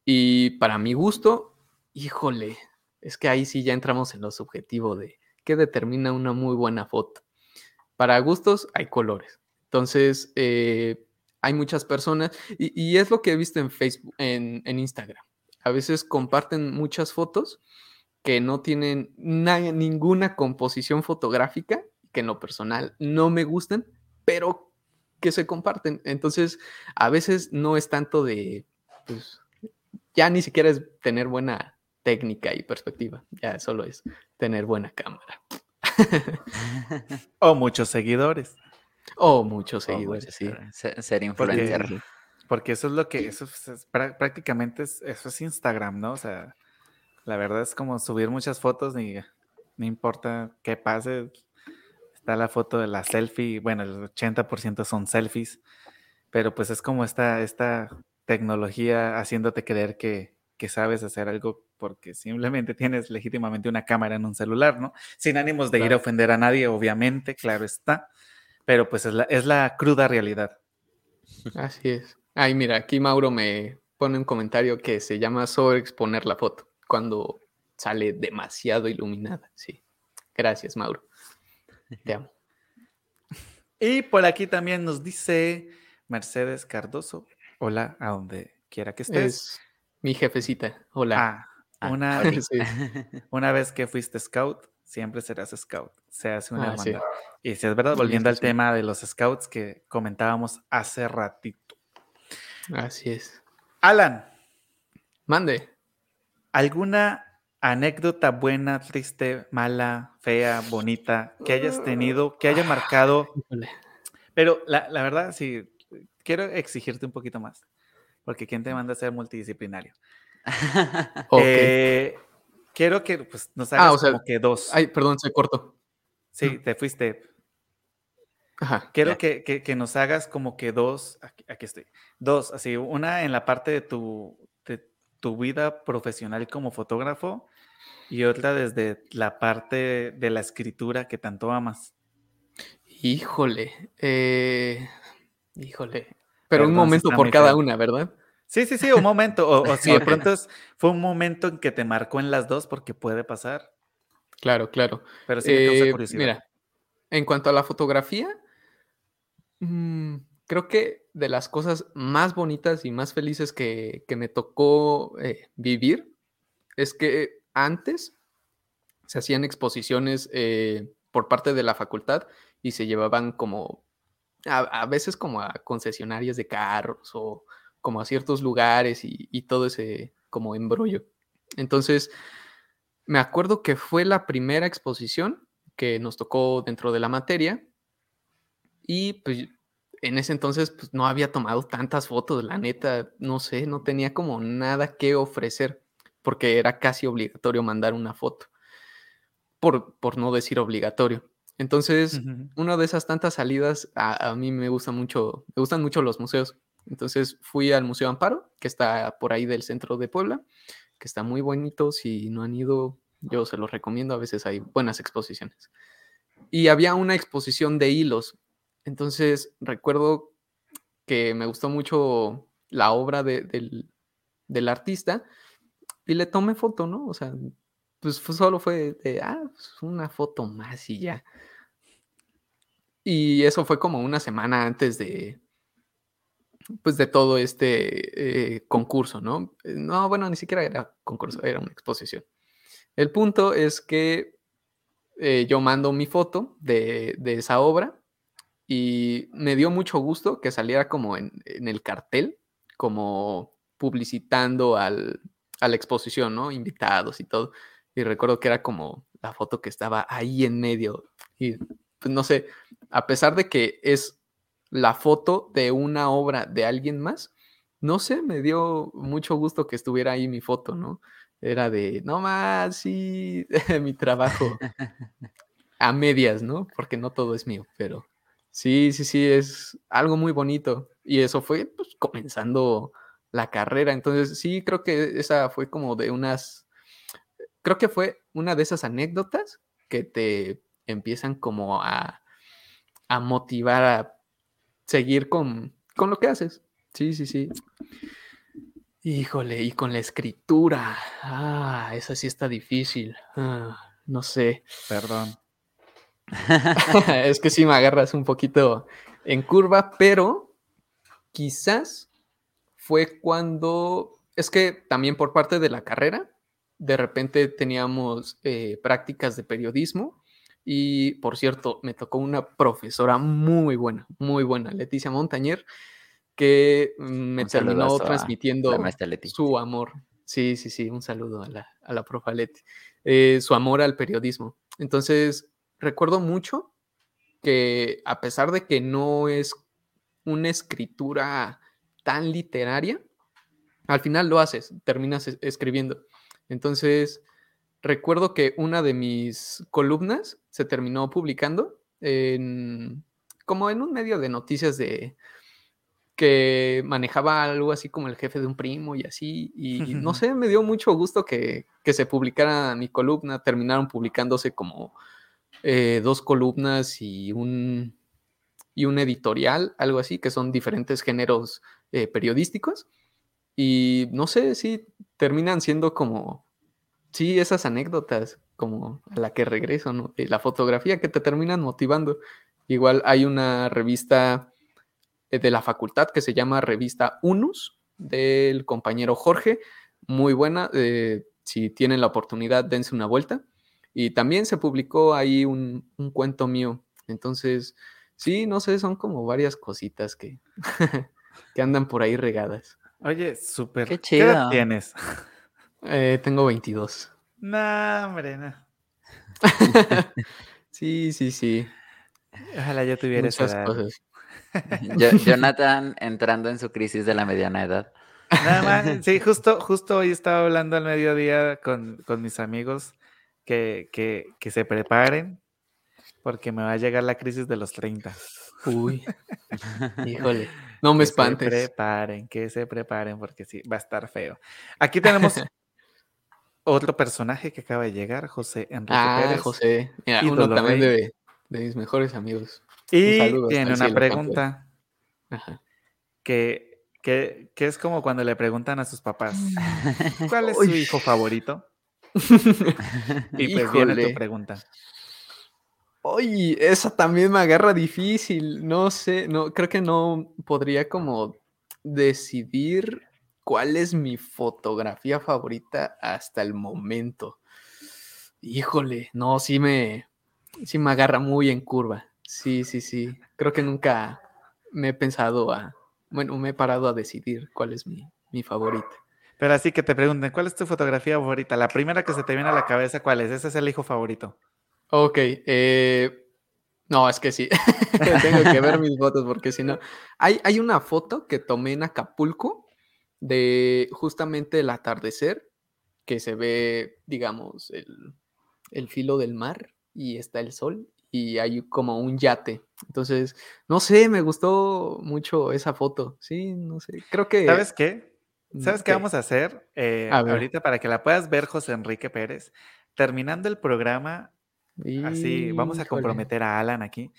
Y para mi gusto, híjole, es que ahí sí ya entramos en lo subjetivo de qué determina una muy buena foto. Para gustos hay colores. Entonces, eh, hay muchas personas, y, es lo que he visto en Facebook, en, Instagram. A veces comparten muchas fotos que no tienen ninguna composición fotográfica que en lo personal no me gustan, pero que se comparten. Entonces, a veces no es tanto de, pues, ya ni siquiera es tener buena técnica y perspectiva, ya solo es tener buena cámara. o muchos seguidores. O muchos seguidores, sí. Ser influencer. Porque, eso es lo que, eso prácticamente es, eso es Instagram, ¿no? O sea, la verdad es como subir muchas fotos y no importa qué pase, Está la foto de la selfie, bueno, el 80% son selfies, pero pues es como esta, esta tecnología haciéndote creer que, sabes hacer algo porque simplemente tienes legítimamente una cámara en un celular, ¿no? Sin ánimos de ir a ofender a nadie, obviamente, claro está, pero pues es la, es la cruda realidad. Así es. Ay, mira, aquí Mauro me pone un comentario que se llama sobreexponer la foto cuando sale demasiado iluminada. Sí. Gracias, Mauro. Te amo. Y por aquí también nos dice Mercedes Cardoso. Hola, a donde quiera que estés. Es mi jefecita. Hola. Ah, ah, una, una vez que fuiste scout, siempre serás scout. Se hace una ah, Y si es verdad, volviendo al tema de los scouts que comentábamos hace ratito. Así es. Alan. Mande. ¿Alguna anécdota buena, triste, mala, fea, bonita, que hayas tenido, que haya marcado. Pero la, verdad, sí, quiero exigirte un poquito más, porque ¿quién te manda a ser multidisciplinario? Eh, quiero que pues, nos ah, hagas como que dos. Ay, perdón, se cortó. Sí, te fuiste. Ajá, quiero que, que, nos hagas como que dos, aquí, aquí, estoy, dos, así, una en la parte de tu, tu vida profesional como fotógrafo y otra desde la parte de la escritura que tanto amas. Híjole, eh, híjole. Pero un momento por cada una, ¿verdad? Sí, sí, sí, un momento. O, o si de pronto es- fue un momento en que te marcó en las dos, porque puede pasar. Claro, claro. Pero sí me causa Eh, curiosidad. mira, en cuanto a la fotografía, mm, creo que de las cosas más bonitas y más felices que, que me tocó eh, vivir es que antes se hacían exposiciones eh, por parte de la facultad y se llevaban como, a, a veces como a concesionarias de carros o como a ciertos lugares y, y todo ese como embrollo. Entonces, me acuerdo que fue la primera exposición que nos tocó dentro de la materia y pues en ese entonces pues, no había tomado tantas fotos, la neta, no sé, no tenía como nada que ofrecer porque era casi obligatorio mandar una foto, por, por no decir obligatorio. Entonces, una de esas tantas salidas, a, a mí me gusta mucho, me gustan mucho los museos. Entonces fui al Museo Amparo, que está por ahí del centro de Puebla, que está muy bonito. Si no han ido, yo se los recomiendo. A veces hay buenas exposiciones. Y había una exposición de hilos. Entonces recuerdo que me gustó mucho la obra de- del, del artista y le tomé foto, ¿no? O sea, pues solo fue de, ah, pues, una foto más y ya. Y eso fue como una semana antes de, pues de todo este eh, concurso, ¿no? Eh, No, bueno, ni siquiera era concurso, era una exposición. El punto es que eh, yo mando mi foto de, de esa obra y me dio mucho gusto que saliera como en, en el cartel, como publicitando al, a la exposición, ¿no? Invitados y todo. Y recuerdo que era como la foto que estaba ahí en medio. Y pues no sé, a pesar de que es la foto de una obra de alguien más, no sé, me dio mucho gusto que estuviera ahí mi foto, ¿no? Era de, no más, sí, mi trabajo a medias, ¿no? Porque no todo es mío, pero sí, sí, sí, es algo muy bonito. Y eso fue pues, comenzando la carrera. Entonces, sí, creo que esa fue como de unas, creo que fue una de esas anécdotas que te empiezan como a, a motivar a seguir con, con lo que haces. Sí, sí, sí. Híjole, y con la escritura. Ah, esa sí está difícil. Ah, no sé. Perdón. es que sí me agarras un poquito en curva, pero quizás fue cuando, es que también por parte de la carrera, de repente teníamos eh, prácticas de periodismo y, por cierto, me tocó una profesora muy buena, muy buena, Leticia Montañer, que mm, me Un terminó transmitiendo su amor. Sí, sí, sí, un saludo a la, a la profa Leti. Eh, su amor al periodismo. Entonces, recuerdo mucho que a pesar de que no es una escritura tan literaria, al final lo haces, terminas es- escribiendo. Entonces, recuerdo que una de mis columnas se terminó publicando en, como en un medio de noticias de que manejaba algo así como el jefe de un primo y así, y no sé, me dio mucho gusto que, que se publicara mi columna, terminaron publicándose como eh, dos columnas y un, y un editorial, algo así, que son diferentes géneros eh, periodísticos. Y no sé si terminan siendo como, sí, esas anécdotas, como a la que regreso, ¿no? De la fotografía que te terminan motivando. Igual hay una revista eh, de la facultad que se llama Revista Unus, del compañero Jorge, muy buena. eh, si tienen la oportunidad, dense una vuelta. Y también se publicó ahí un, un cuento mío. Entonces, sí, no sé, son como varias cositas que, que andan por ahí regadas. Oye, súper. Qué ¿Qué edad tienes? Eh, tengo 22. No, hombre, no. sí, sí, sí. Ojalá yo tuviera esa Muchas edad. cosas. Yo- Jonathan entrando en su crisis de la mediana edad. Nada más, sí, justo, justo hoy estaba hablando al mediodía con, con mis amigos que, que, que se preparen porque me va a llegar la crisis de los 30. Uy, híjole. No me Que se espantes. preparen, que se preparen porque sí, va a estar feo. Aquí tenemos otro personaje que acaba de llegar, José Enrique Ah, Pérez. José. Mira, uno también de, de mis mejores amigos. Y tiene una pregunta Ajá. que, Que, que es como cuando le preguntan a sus papás, ¿cuál es su hijo favorito? Y pues viene tu pregunta. Oye, esa también me agarra difícil. No sé, no, creo que no podría como decidir cuál es mi fotografía favorita hasta el momento. Híjole, no, sí me, sí me agarra muy en curva. Sí, sí, sí. Creo que nunca me he pensado a, bueno, me he parado a decidir cuál es mi, mi favorita. Pero así que te pregunten, ¿cuál es tu fotografía favorita? La primera que se te viene a la cabeza, ¿cuál es? Ese es el hijo favorito. Ok, eh, no, es que sí, tengo que ver mis fotos porque si no, hay, hay una foto que tomé en Acapulco de justamente el atardecer, que se ve, digamos, el, el filo del mar y está el sol y hay como un yate. Entonces, no sé, me gustó mucho esa foto, sí, no sé, creo que... ¿Sabes qué? ¿Sabes qué ¿Qué? vamos a hacer? Eh, A ahorita para que la puedas ver, José Enrique Pérez. Terminando el programa, así, vamos a comprometer a Alan aquí.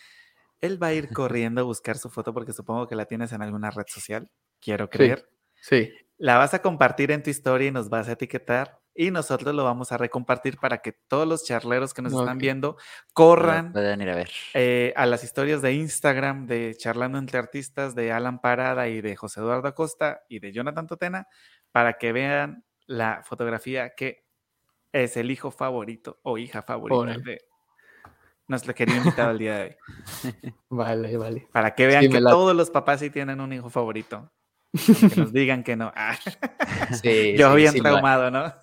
Él va a ir corriendo a buscar su foto porque supongo que la tienes en alguna red social. Quiero creer. Sí, La vas a compartir en tu historia y nos vas a etiquetar. Y nosotros lo vamos a recompartir para que todos los charleros que nos están viendo corran Pueden ir a ver. eh, a las historias de Instagram de Charlando entre Artistas de Alan Parada y de José Eduardo Acosta y de Jonathan Totena para que vean la fotografía que es el hijo favorito o hija favorita Órale. de nuestro querido invitado al día de hoy. vale, vale. Para que vean Sí, que todos los papás sí tienen un hijo favorito. Aunque nos digan que no. Ah, Sí, yo sí, bien sí, traumado, ¿no?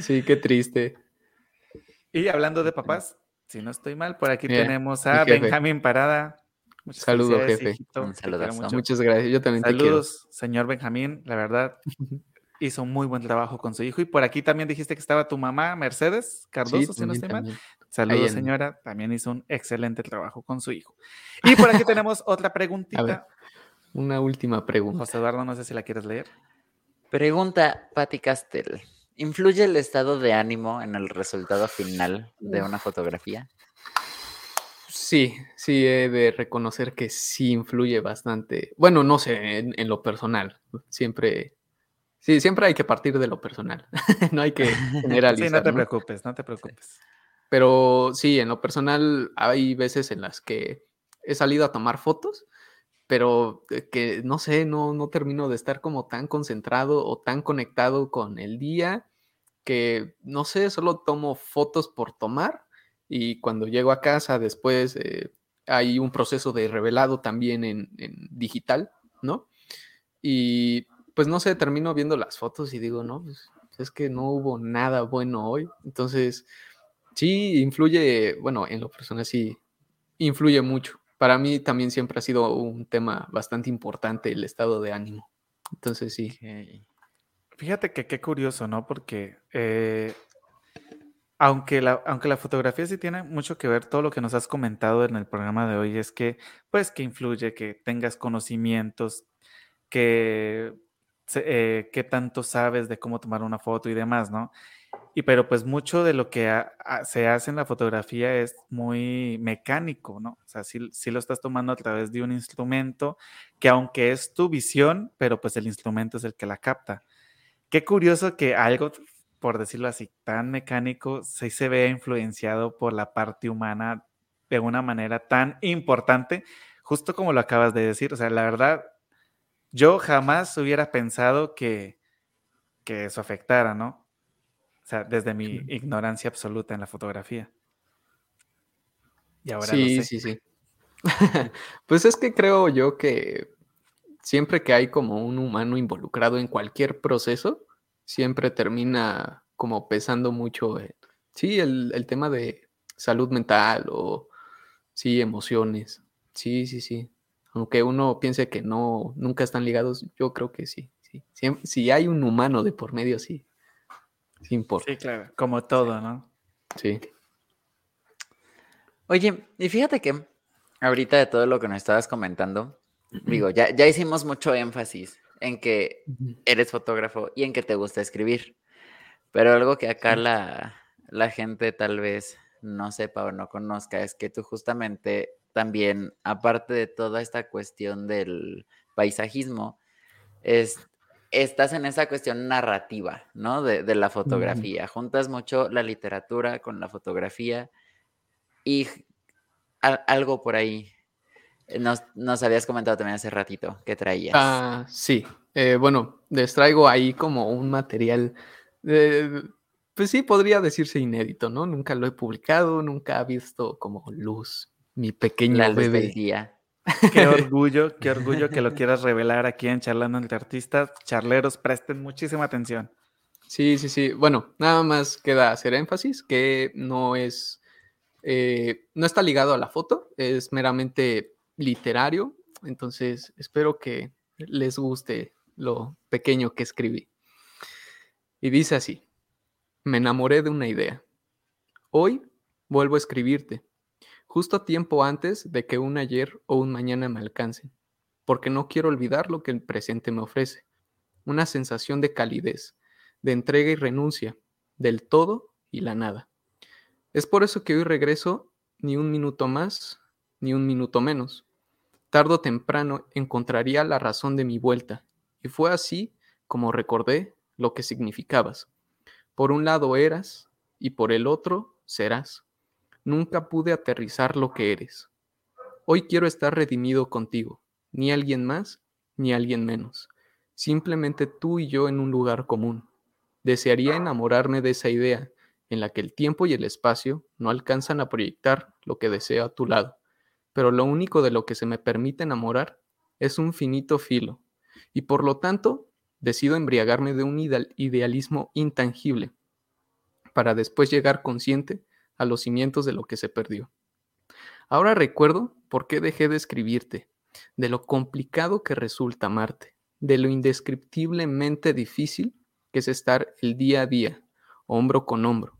Sí, qué triste. Y hablando de papás, si no estoy mal, por aquí Mira, tenemos a. Benjamín Parada. Muchas Saludo, jefe. hijito. Muchas gracias. Yo también te quiero. Saludos, señor Benjamín. La verdad, hizo muy buen trabajo con su hijo. Y por aquí también dijiste que estaba tu mamá, Mercedes Cardoso, si no estoy mal. Saludos, señora. También hizo un excelente trabajo con su hijo. Y por aquí tenemos otra preguntita. Una última pregunta. José Eduardo, no sé si la quieres leer. Pregunta Patti Castel. ¿Influye el estado de ánimo en el resultado final de una fotografía? Sí, sí, he de reconocer que sí influye bastante. Bueno, no sé, en, en lo personal. Siempre, sí, siempre hay que partir de lo personal. no hay que generalizar. Sí, no te ¿no? preocupes, no te preocupes. Pero sí, en lo personal hay veces en las que he salido a tomar fotos, pero que no sé, no, no termino de estar como tan concentrado o tan conectado con el día que, no sé, solo tomo fotos por tomar y cuando llego a casa después eh, hay un proceso de revelado también en, en digital, ¿no? Y pues no sé, termino viendo las fotos y digo, no, pues, es que no hubo nada bueno hoy. Entonces, sí, influye, bueno, en lo personal sí, influye mucho. Para mí también siempre ha sido un tema bastante importante el estado de ánimo. Entonces, sí. Ok. Fíjate que qué curioso, ¿no? Porque eh, aunque, la, aunque la fotografía sí tiene mucho que ver, todo lo que nos has comentado en el programa de hoy es que, pues, que influye, que tengas conocimientos, que, eh, qué tanto sabes de cómo tomar una foto y demás, ¿no? Y pero pues mucho de lo que ha- se hace en la fotografía es muy mecánico, ¿no? O sea, sí, sí lo estás tomando a través de un instrumento que aunque es tu visión, pero pues el instrumento es el que la capta. Qué curioso que algo, por decirlo así, tan mecánico, sí se vea influenciado por la parte humana de una manera tan importante, justo como lo acabas de decir. O sea, la verdad, yo jamás hubiera pensado que, que eso afectara, ¿no? O sea, desde mi ignorancia absoluta en la fotografía. Y ahora sí, lo sé. sí, sí. pues es que creo yo que siempre que hay como un humano involucrado en cualquier proceso, siempre termina como pesando mucho, sí, el, el tema de salud mental o, sí, emociones. Sí, sí, sí. Aunque uno piense que no, nunca están ligados, yo creo que sí. sí. Si hay un humano de por medio, sí. Sí importa. Sí, claro. Como todo, ¿no? Sí. Oye, y fíjate que ahorita de todo lo que nos estabas comentando, digo, ya, ya hicimos mucho énfasis en que eres fotógrafo y en que te gusta escribir. Pero algo que acá Sí. la, la gente tal vez no sepa o no conozca es que tú justamente también, aparte de toda esta cuestión del paisajismo, es, estás en esa cuestión narrativa, ¿no? De, la fotografía. Juntas mucho la literatura con la fotografía y algo por ahí. Nos, nos, habías comentado también hace ratito que traías. Ah, sí. Eh, bueno, les traigo ahí como un material, pues sí, podría decirse inédito, ¿no? Nunca lo he publicado, nunca ha visto como luz mi pequeño La bebé. Del día. Qué orgullo, qué orgullo que lo quieras revelar aquí en Charlando entre Artistas. Charleros, presten muchísima atención. Sí, sí, sí. Bueno, nada más queda hacer énfasis que no es, eh, no está ligado a la foto, es meramente literario. Entonces, espero que les guste lo pequeño que escribí. Y dice así, me enamoré de una idea. Hoy vuelvo a escribirte justo tiempo antes de que un ayer o un mañana me alcancen, porque no quiero olvidar lo que el presente me ofrece, una sensación de calidez, de entrega y renuncia, del todo y la nada. Es por eso que hoy regreso ni un minuto más, ni un minuto menos. Tardo o temprano encontraría la razón de mi vuelta, y fue así como recordé lo que significabas. Por un lado eras, y por el otro serás nunca pude aterrizar lo que eres. Hoy quiero estar redimido contigo, ni alguien más, ni alguien menos. Simplemente tú y yo en un lugar común. Desearía enamorarme de esa idea en la que el tiempo y el espacio no alcanzan a proyectar lo que deseo a tu lado, pero lo único de lo que se me permite enamorar es un finito filo, y por lo tanto decido embriagarme de un idealismo intangible, para después llegar consciente a los cimientos de lo que se perdió. Ahora recuerdo por qué dejé de escribirte, de lo complicado que resulta amarte, de lo indescriptiblemente difícil que es estar el día a día, hombro con hombro,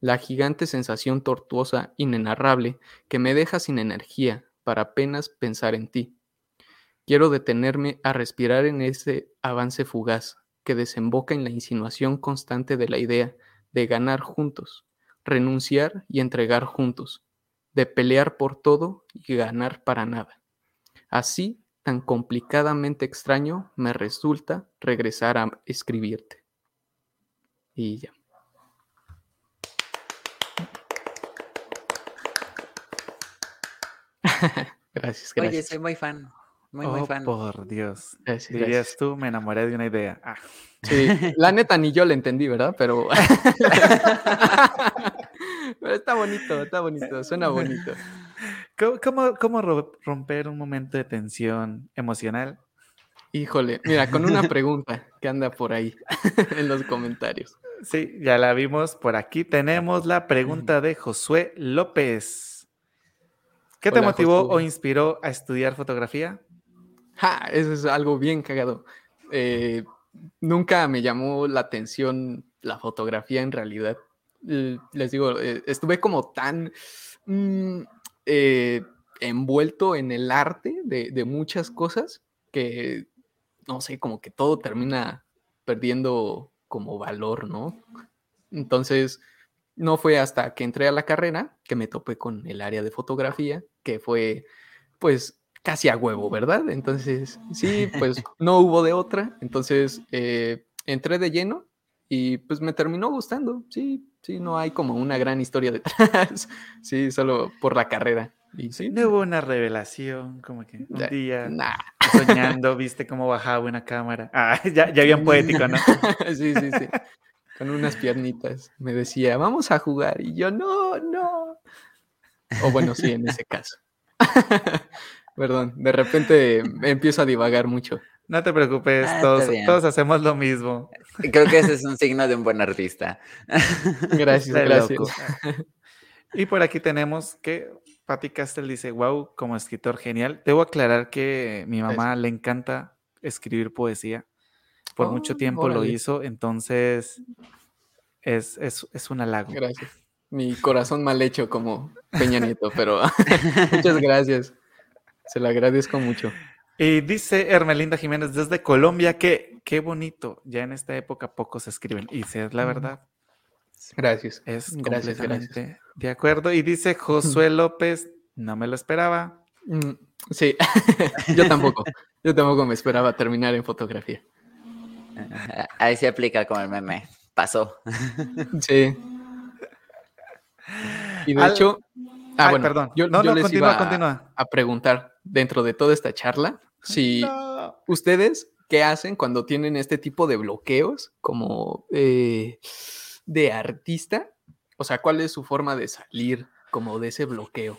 la gigante sensación tortuosa, inenarrable, que me deja sin energía para apenas pensar en ti. Quiero detenerme a respirar en ese avance fugaz que desemboca en la insinuación constante de la idea de ganar juntos, renunciar y entregar juntos, de pelear por todo y ganar para nada. Así, tan complicadamente extraño me resulta regresar a escribirte. Y ya. gracias, gracias. Oye, soy muy fan. Muy, muy Oh, fan. por Dios. Gracias, Dirías gracias. tú, me enamoré de una idea. Ah, Sí, la neta ni yo le entendí, ¿verdad? Pero... Pero está bonito, está bonito, suena bonito. ¿Cómo, cómo, cómo ro- romper un momento de tensión emocional? Híjole, mira, con una pregunta que anda por ahí en los comentarios. Sí, ya la vimos por aquí. Tenemos la pregunta de Josué López. ¿Qué te Hola, motivó Josué. o inspiró a estudiar fotografía? Ja, eso es algo bien cagado. Eh, nunca me llamó la atención la fotografía en realidad. Les digo, eh, estuve como tan mm, eh, envuelto en el arte de, de muchas cosas que, no sé, como que todo termina perdiendo como valor, ¿no? Entonces, no fue hasta que entré a la carrera que me topé con el área de fotografía, que fue, pues, casi a huevo, ¿verdad? Entonces, sí, pues no hubo de otra. Entonces, eh, entré de lleno y pues me terminó gustando. Sí, sí, no hay como una gran historia detrás. Sí, solo por la carrera. Y sí, No hubo una revelación, como que un día nah. soñando, viste cómo bajaba una cámara. Ah, ya, ya bien poético, ¿no? sí, sí, sí. Con unas piernitas. Me decía, vamos a jugar. Y yo, no, no. O bueno, sí, en ese caso. Perdón, de repente empiezo a divagar mucho. No te preocupes, Ah, todos, todos hacemos lo mismo. Creo que ese es un signo de un buen artista. Gracias, Está gracias. loco. Y por aquí tenemos que Patti Castel dice, wow, como escritor genial. Debo aclarar que mi mamá le encanta escribir poesía. Por mucho Oh, tiempo lo hizo, entonces es, es, es un halago. Gracias. Mi corazón mal hecho como Peña Nieto, pero muchas gracias. Se lo agradezco mucho. Y dice Hermelinda Jiménez desde Colombia que qué bonito, ya en esta época pocos escriben. Y si es la verdad, Gracias. es Gracias, completamente de acuerdo. Y dice Josué López, No me lo esperaba. Mm, sí, yo tampoco. Yo tampoco me esperaba terminar en fotografía. Ahí se aplica como el meme. Pasó. Sí. Y de Al- hecho, ah, Ay, bueno, perdón. yo, No, yo no, les continúa, iba a- continúa. a preguntar dentro de toda esta charla si No. ustedes qué hacen cuando tienen este tipo de bloqueos como eh, de artista, o sea, ¿cuál es su forma de salir como de ese bloqueo?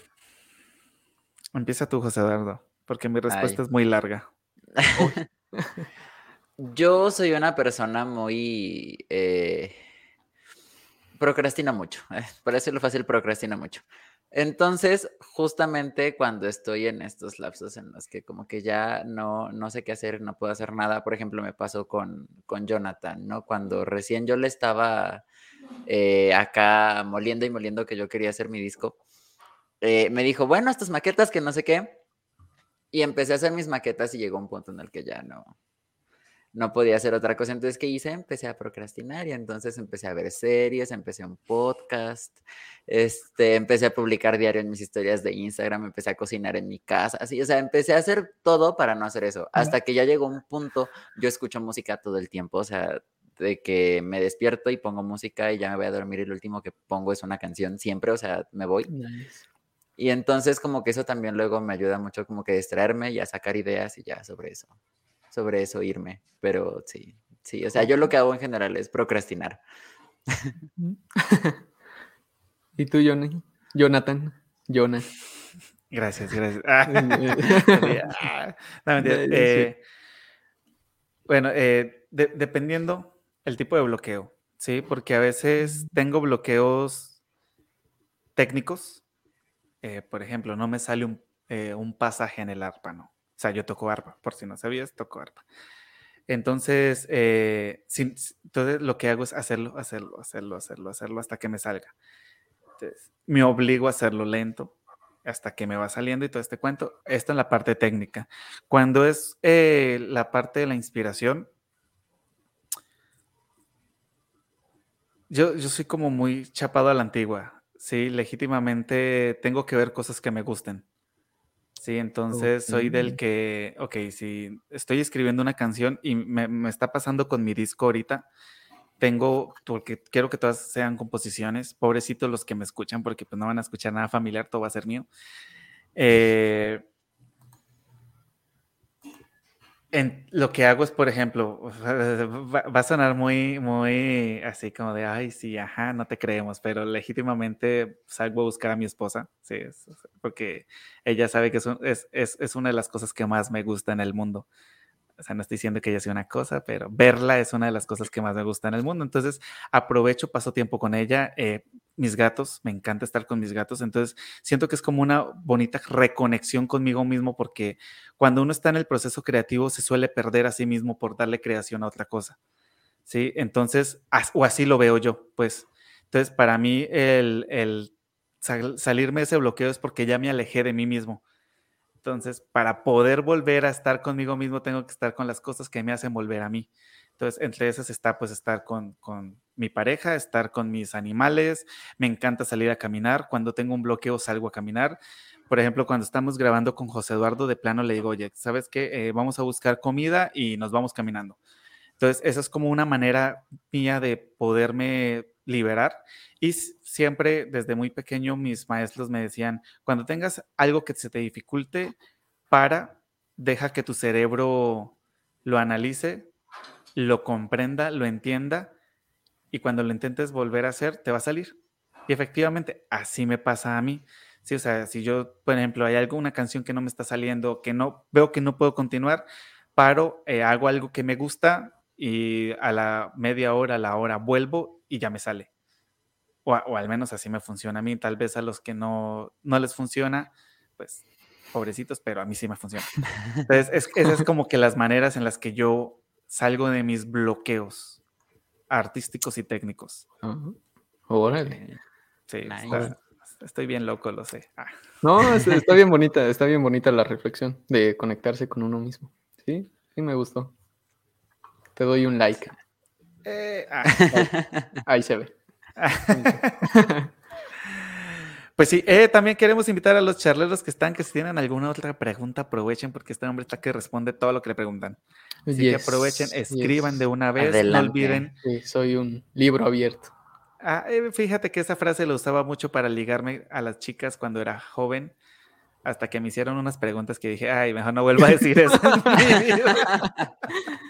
Empieza tú, José Eduardo, porque mi respuesta Ay. es muy larga. Yo soy una persona muy... eh, procrastina mucho. eh, Para decirlo fácil, procrastina mucho. Entonces, justamente cuando estoy en estos lapsos en los que como que ya no, no sé qué hacer, no puedo hacer nada, por ejemplo, me pasó con, con Jonathan, ¿no? Cuando recién yo le estaba eh, acá moliendo y moliendo que yo quería hacer mi disco, eh, me dijo, bueno, estas maquetas que no sé qué, y empecé a hacer mis maquetas y llegó un punto en el que ya no, no podía hacer otra cosa. Entonces, ¿qué hice? Empecé a procrastinar y entonces empecé a ver series, empecé un podcast, este, empecé a publicar diario en mis historias de Instagram, empecé a cocinar en mi casa, así, o sea, empecé a hacer todo para no hacer eso. Hasta que ya llegó un punto, yo escucho música todo el tiempo, o sea, de que me despierto y pongo música y ya me voy a dormir y lo último que pongo es una canción siempre, o sea, me voy. Y entonces como que eso también luego me ayuda mucho como que distraerme y a sacar ideas y ya sobre eso, sobre eso irme. Pero sí, sí, o sea, yo lo que hago en general es procrastinar. ¿Y tú, Johnny? Jonathan? Jonah. Gracias, gracias. Ah, ah, no. Eh, bueno, eh, de- dependiendo el tipo de bloqueo, ¿sí? Porque a veces tengo bloqueos técnicos. eh, por ejemplo, no me sale un, eh, un pasaje en el arpa, ¿no? O sea, yo toco arpa, por si no sabías, toco arpa. Entonces, eh, sin- entonces lo que hago es hacerlo, hacerlo, hacerlo, hacerlo, hacerlo hasta que me salga. Entonces, me obligo a hacerlo lento hasta que me va saliendo y todo este cuento. Esto en la parte técnica. Cuando es eh, la parte de la inspiración, yo, yo soy como muy chapado a la antigua. Sí, legítimamente tengo que ver cosas que me gusten. Sí, entonces soy del que, ok, si estoy escribiendo una canción y me, me está pasando con mi disco ahorita, tengo, porque quiero que todas sean composiciones, pobrecitos los que me escuchan, porque pues no van a escuchar nada familiar, todo va a ser mío. Eh, en, lo que hago es, por ejemplo, va, a sonar muy, muy así como de, ay, sí, ajá, no te creemos, pero legítimamente salgo a buscar a mi esposa, sí, porque ella sabe que es, un- es, es, es una de las cosas que más me gusta en el mundo. O sea, no estoy diciendo que ella sea una cosa, pero verla es una de las cosas que más me gusta en el mundo. Entonces, aprovecho, paso tiempo con ella. eh, mis gatos, me encanta estar con mis gatos. Entonces, siento que es como una bonita reconexión conmigo mismo porque cuando uno está en el proceso creativo se suele perder a sí mismo por darle creación a otra cosa. ¿Sí? Entonces, o así lo veo yo, pues. Entonces, para mí, el, el sal- salirme de ese bloqueo es porque ya me alejé de mí mismo. Entonces, para poder volver a estar conmigo mismo, tengo que estar con las cosas que me hacen volver a mí. Entonces, entre esas está pues estar con, con mi pareja, estar con mis animales. Me encanta salir a caminar. Cuando tengo un bloqueo, salgo a caminar. Por ejemplo, cuando estamos grabando con José Eduardo, de plano le digo, oye, ¿sabes qué? Eh, vamos a buscar comida y nos vamos caminando. Entonces, esa es como una manera mía de poderme liberar. Y siempre, desde muy pequeño, mis maestros me decían, cuando tengas algo que se te dificulte, para, deja que tu cerebro lo analice, lo comprenda, lo entienda, y cuando lo intentes volver a hacer, te va a salir. Y efectivamente, así me pasa a mí. Sí, o sea, si yo, por ejemplo, hay alguna canción que no me está saliendo, que no veo que no puedo continuar, paro, eh, hago algo que me gusta y a la media hora, a la hora vuelvo y ya me sale. O, o al menos así me funciona a mí. Tal vez a los que no, no les funciona, pues pobrecitos, pero a mí sí me funciona. Entonces, es, esas es como que las maneras en las que yo salgo de mis bloqueos artísticos y técnicos. Ajá. Órale. Eh, Sí, Nice. está- estoy bien loco, lo sé. Ah. No, es- está bien bonita, está bien bonita la reflexión de conectarse con uno mismo. Sí, sí me gustó. Te doy un like. Eh, ah. Ahí se ve. Pues sí, eh, también queremos invitar a los charleros que están, que si tienen alguna otra pregunta, aprovechen, porque este hombre está que responde todo lo que le preguntan. Así que aprovechen, escriban de una vez, no olviden. Sí, soy un libro abierto. Ah, eh, fíjate que esa frase lo usaba mucho para ligarme a las chicas cuando era joven, hasta que me hicieron unas preguntas que dije, ay, mejor no vuelvo a decir eso.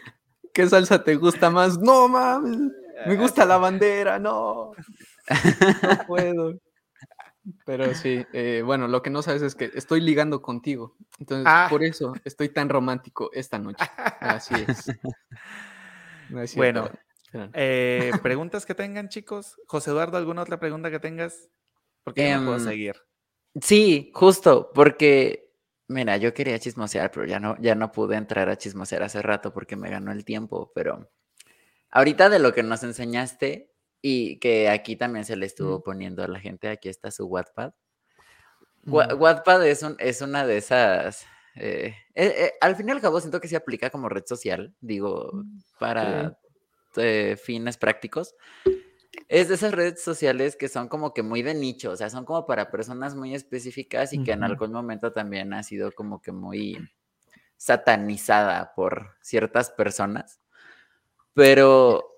¿Qué salsa te gusta más? No mames, me gusta la bandera, no. No puedo. Pero sí, eh, bueno, lo que no sabes es que estoy ligando contigo. Entonces, Ah. por eso estoy tan romántico esta noche. Así es. No es Bueno. Eh, preguntas que tengan, chicos. José Eduardo, ¿alguna otra pregunta que tengas? Porque yo no puedo Em, seguir. Sí, justo, porque, mira, yo quería chismosear, pero ya no, ya no pude entrar a chismosear hace rato porque me ganó el tiempo, pero ahorita de lo que nos enseñaste y que aquí también se le estuvo poniendo a la gente, aquí está su Wattpad. Wattpad es, un, es una de esas... eh, eh, eh, al fin y al cabo siento que se aplica como red social, digo, para eh, fines prácticos. Es de esas redes sociales que son como que muy de nicho, o sea, son como para personas muy específicas y que en algún momento también ha sido como que muy satanizada por ciertas personas. Pero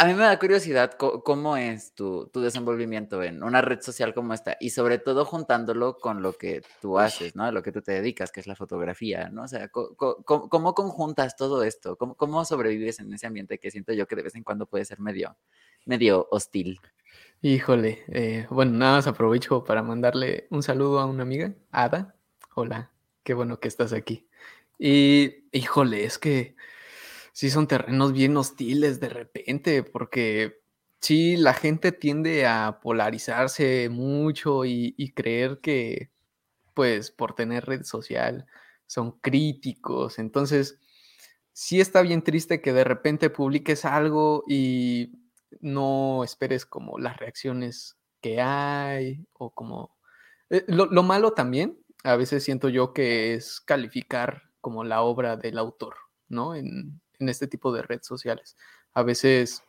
a mí me da curiosidad cómo es tu, tu desenvolvimiento en una red social como esta y sobre todo juntándolo con lo que tú haces, ¿no? A lo que tú te dedicas, que es la fotografía, ¿no? O sea, ¿cómo, conjuntas todo esto? ¿Cómo, ¿Cómo sobrevives en ese ambiente que siento yo que de vez en cuando puede ser medio, medio hostil? Híjole, eh, bueno, nada más aprovecho para mandarle un saludo a una amiga, Ada. Hola, qué bueno que estás aquí. Y híjole, es que sí son terrenos bien hostiles de repente, porque sí, la gente tiende a polarizarse mucho y, creer que, pues, por tener red social son críticos. Entonces, sí está bien triste que de repente publiques algo y no esperes como las reacciones que hay o como... eh, Lo, lo malo también, a veces siento yo que es calificar como la obra del autor, ¿no? En, en este tipo de redes sociales. A veces,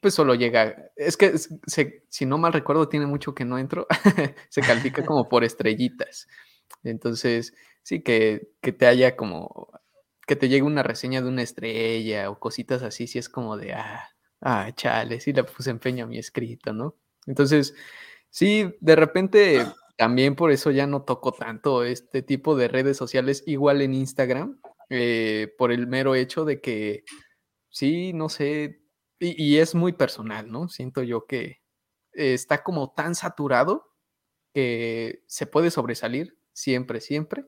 pues solo llega, es que se- si no mal recuerdo, tiene mucho que no entro, se califica como por estrellitas. Entonces, sí, que, que te haya como, que te llegue una reseña de una estrella o cositas así, sí es como de, ah, ah, chale, sí le puse empeño a mi escrito, ¿no? Entonces, sí, de repente también por eso ya no toco tanto este tipo de redes sociales, igual en Instagram, eh, por el mero hecho de que, sí, no sé, y, y es muy personal, ¿no? Siento yo que eh, está como tan saturado que se puede sobresalir siempre, siempre,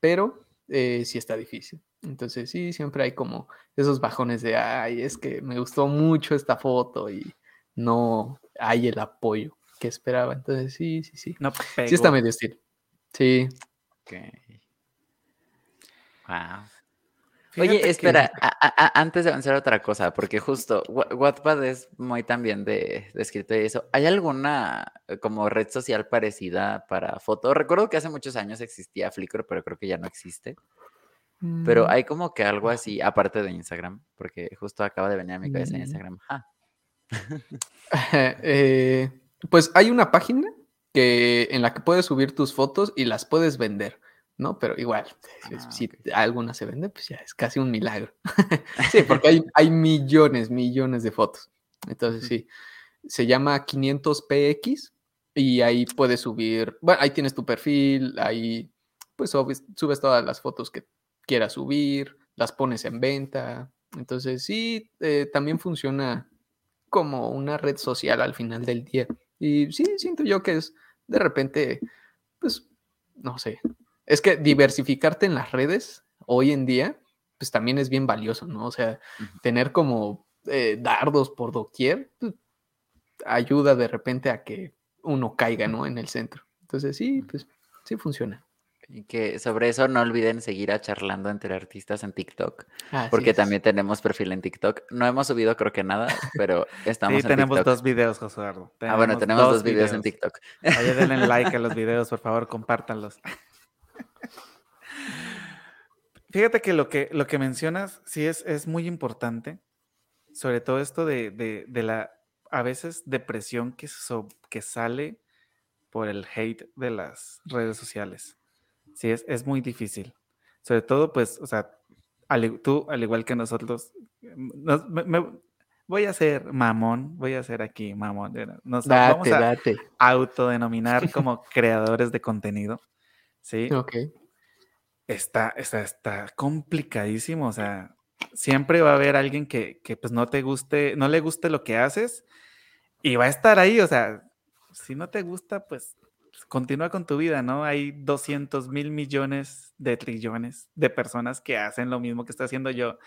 pero eh, sí está difícil. Entonces sí, siempre hay como esos bajones de, ay, es que me gustó mucho esta foto y no hay el apoyo que esperaba. Entonces sí, sí, sí. No Sí está medio estilo. Sí. Ok. Wow. Fíjate Oye, espera, a- a- a- antes de avanzar a otra cosa, porque justo Wa- Wattpad es muy también de, de escrito y eso. ¿Hay alguna eh, como red social parecida para foto? Recuerdo que hace muchos años existía Flickr, pero creo que ya no existe. Pero Mm, hay como que algo así, aparte de Instagram, porque justo acaba de venir a mi cabeza Mm. Instagram. Ah, eh, pues hay una página que, en la que puedes subir tus fotos y las puedes vender, ¿no? Pero igual, si- Ah, si alguna se vende, pues ya es casi un milagro. sí, porque hay, hay millones, millones de fotos. Entonces, sí, se llama 500px y ahí puedes subir, bueno, ahí tienes tu perfil, ahí pues subes, subes todas las fotos que quieras subir, las pones en venta. Entonces, sí, eh, también funciona como una red social al final del día. Y sí, siento yo que es de repente, pues, no sé. Es que diversificarte en las redes hoy en día, pues también es bien valioso, ¿no? O sea, tener como eh, dardos por doquier, pues, ayuda de repente a que uno caiga, ¿no? En el centro. Entonces, sí, pues, sí funciona. y que sobre eso no olviden seguir a charlando entre artistas en TikTok, Así porque es. también tenemos perfil en TikTok. No hemos subido creo que nada, pero estamos Sí, en tenemos TikTok. dos videos, José Eduardo. Ah, bueno, tenemos dos videos en TikTok. Oye, denle like a los videos, por favor, compártanlos. Fíjate que lo que, lo que mencionas sí es, es muy importante, sobre todo esto de, de- de la, a veces, depresión que, so- que sale por el hate de las redes sociales. Sí, es, es muy difícil. Sobre todo, pues, o sea, tú, al igual que nosotros, me, voy a ser mamón, voy a ser aquí mamón. Nos vamos a autodenominar como creadores de contenido. Sí. Ok. Está, está, está complicadísimo. O sea, siempre va a haber alguien que, que pues no te guste, no le guste lo que haces y va a estar ahí. O sea, si no te gusta, pues continúa con tu vida, ¿no? Hay 200 mil millones de trillones de personas que hacen lo mismo que está haciendo yo,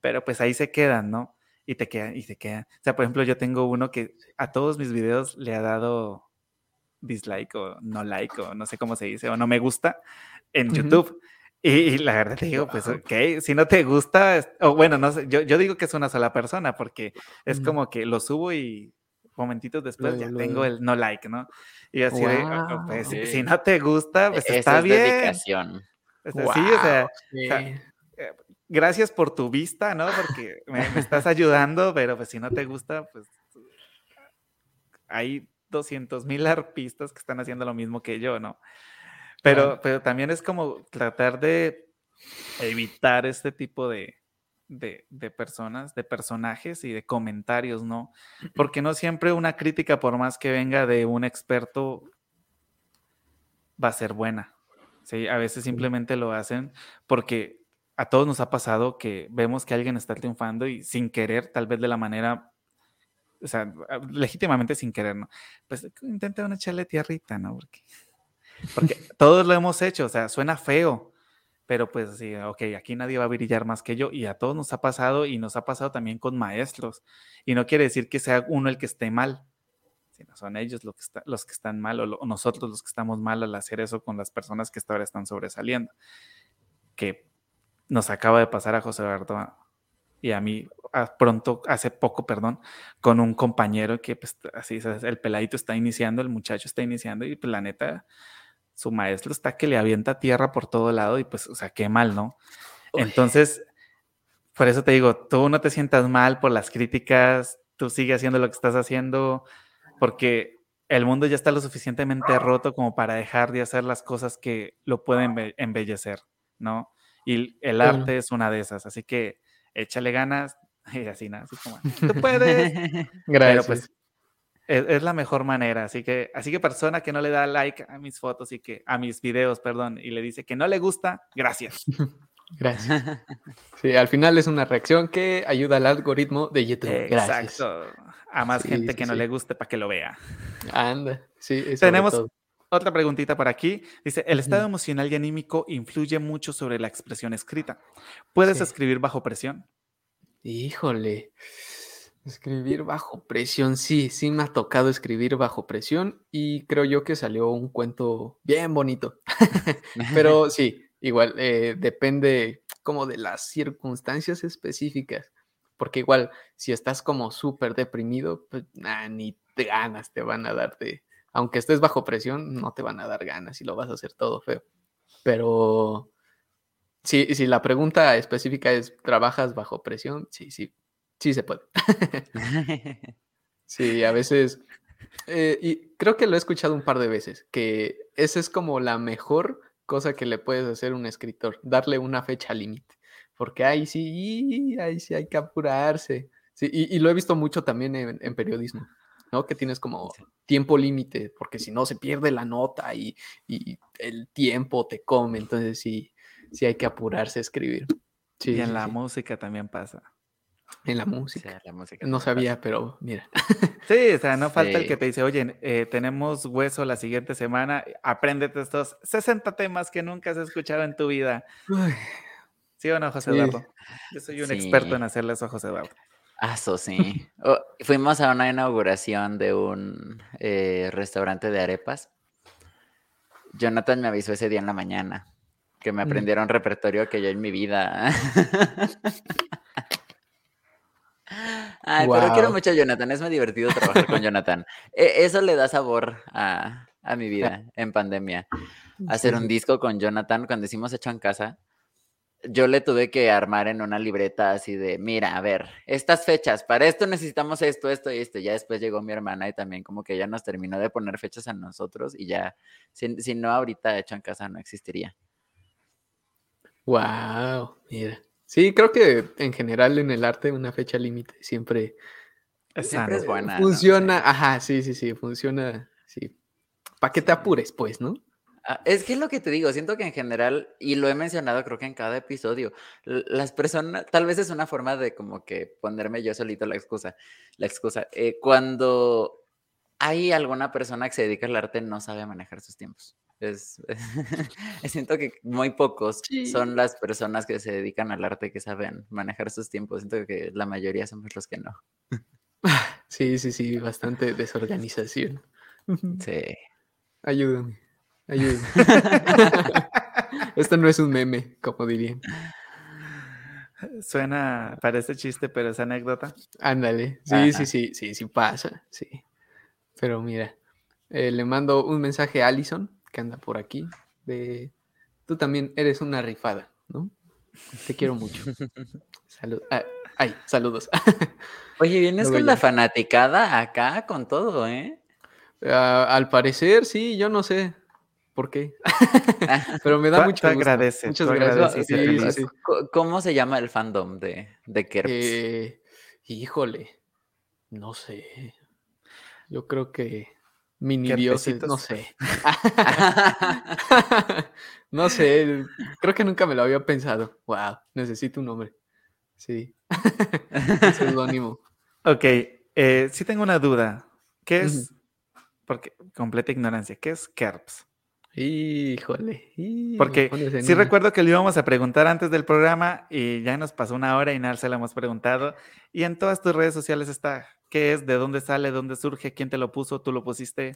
pero pues ahí se quedan, ¿no? Y te quedan, y se quedan. O sea, por ejemplo, yo tengo uno que a todos mis videos le ha dado dislike o no like o no sé cómo se dice, o no me gusta en YouTube. Y, la verdad te digo, pues, ok, si no te gusta, o bueno, no sé, yo, yo digo que es una sola persona porque es como que lo subo y momentitos después ya tengo el no like, ¿no? Y así de, oh, pues, si no te gusta, pues está bien. Dedicación. sí, o sea, eh, gracias por tu vista, ¿no? Porque me, estás ayudando, pero pues si no te gusta, pues hay 200 mil arpistas que están haciendo lo mismo que yo, ¿no? Pero, pero también es como tratar de evitar este tipo de, de, personas, de personajes y de comentarios, ¿no? Porque no siempre una crítica, por más que venga de un experto, va a ser buena. Sí, a veces simplemente lo hacen porque a todos nos ha pasado que vemos que alguien está triunfando y sin querer, tal vez de la manera, o sea, legítimamente sin querer, ¿no? Pues intenta una echarle tierrita, ¿no? Porque, porque todos lo hemos hecho, o sea, suena feo, pero pues sí, ok, aquí nadie va a brillar más que yo y a todos nos ha pasado y nos ha pasado también con maestros. Y no quiere decir que sea uno el que esté mal, sino son ellos los que, los que están mal o, nosotros los que estamos mal al hacer eso con las personas que hasta ahora están sobresaliendo. Que nos acaba de pasar a José Eduardo y a mí pronto, hace poco, perdón, con un compañero que pues así, el peladito está iniciando, el muchacho está iniciando y pues la neta su maestro está que le avienta tierra por todo lado y pues, o sea, qué mal, ¿no? Entonces, por eso te digo, tú no te sientas mal por las críticas, tú sigue haciendo lo que estás haciendo, porque el mundo ya está lo suficientemente roto como para dejar de hacer las cosas que lo pueden embellecer, ¿no? Y el arte es una de esas, así que échale ganas y así nada, así como, tú puedes. Gracias. Pero pues es, la mejor manera. Así que, así que persona que no le da like a mis fotos y que, a mis videos, perdón, y le dice que no le gusta, gracias. Gracias. Sí, al final es una reacción que ayuda al algoritmo de YouTube. Gracias. Exacto. A más gente que no le guste para que lo vea. Anda, sí. Tenemos otra preguntita por aquí. Dice, el estado emocional y anímico influye mucho sobre la expresión escrita. ¿Puedes escribir bajo presión? Híjole. Escribir bajo presión, sí, sí me ha tocado escribir bajo presión y creo yo que salió un cuento bien bonito. Pero sí, igual eh, depende como de las circunstancias específicas, porque igual si estás como súper deprimido, pues ni ganas te van a dar de, aunque estés bajo presión, no te van a dar ganas y lo vas a hacer todo feo. Pero sí, si la pregunta específica es, ¿trabajas bajo presión? Sí, sí, Sí se puede. sí, a veces. Eh, y creo que lo he escuchado un par de veces, que esa es como la mejor cosa que le puedes hacer a un escritor, darle una fecha límite. Porque ahí sí, ahí sí hay que apurarse. Sí, y, lo he visto mucho también en, periodismo, ¿no? Que tienes como tiempo límite, porque si no se pierde la nota y, y, el tiempo te come. Entonces sí, sí hay que apurarse a escribir. Sí, y en la música también pasa. En la música. No sabía, pero mira. Sí, o sea, no falta el que te dice, oye, eh, tenemos hueso la siguiente semana, apréndete estos 60 temas que nunca has escuchado en tu vida. ¿Sí o no, José Eduardo? Yo soy un experto en hacerle eso a José Eduardo. Ah, eso sí. Oh, fuimos a una inauguración de un eh, restaurante de arepas. Jonathan me avisó ese día en la mañana que me mm. aprendieron repertorio que yo en mi vida. Ay, pero quiero mucho a Jonathan, es muy divertido trabajar con Jonathan. E, eso le da sabor a, mi vida en pandemia. Hacer un disco con Jonathan, cuando hicimos Hecho en Casa, yo le tuve que armar en una libreta así de, mira, a ver, estas fechas, para esto necesitamos esto, esto y esto. Ya después llegó mi hermana y también como que ella nos terminó de poner fechas a nosotros y ya, si, si no ahorita hecho en casa no existiría. Wow, mira. Sí, creo que en general en el arte una fecha límite siempre, siempre es buena. ¿no? funciona. Ajá, sí, sí, sí, funciona. Sí. Para que te apures, pues, ¿no? Ah, Es que es lo que te digo, siento que en general, y lo he mencionado creo que en cada episodio, las personas, tal vez es una forma de como que ponerme yo solito la excusa, la excusa. eh, cuando hay alguna persona que se dedica al arte no sabe manejar sus tiempos. Es, siento que muy pocos Sí. son las personas que se dedican al arte que saben manejar sus tiempos. Siento que la mayoría somos los que no. Sí, sí, sí, bastante desorganización. Sí. Ayúdame, ayúdame. Esto no es un meme, como dirían. Suena, parece chiste, pero es anécdota. Ándale, sí, Ajá. sí, sí, sí, sí pasa, sí. Pero mira, eh, le mando un mensaje a Allison, que anda por aquí, de, tú también eres una rifada, ¿no? Te quiero mucho. Salud, ah, ay, saludos. Oye, vienes Luego con la fanaticada acá con todo, ¿eh? Ah, al parecer, sí, yo no sé por qué, pero me da mucho tú gusto. agradece, Muchas gracias. Sí, sí, sí. ¿Cómo se llama el fandom de, de Kerps? Eh, híjole, no sé. Yo creo que mini dioses, no sé. no sé, creo que nunca me lo había pensado. Wow, necesito un nombre. Sí. Un seudónimo. Ok, eh, sí tengo una duda. ¿Qué es? Porque completa ignorancia. ¿Qué es KERPS? Híjole. me Porque sí una. recuerdo que le íbamos a preguntar antes del programa y ya nos pasó una hora y nada se lo hemos preguntado. Y en todas tus redes sociales está. ¿Qué es? ¿De dónde sale? ¿Dónde surge? ¿Quién te lo puso? ¿Tú lo pusiste?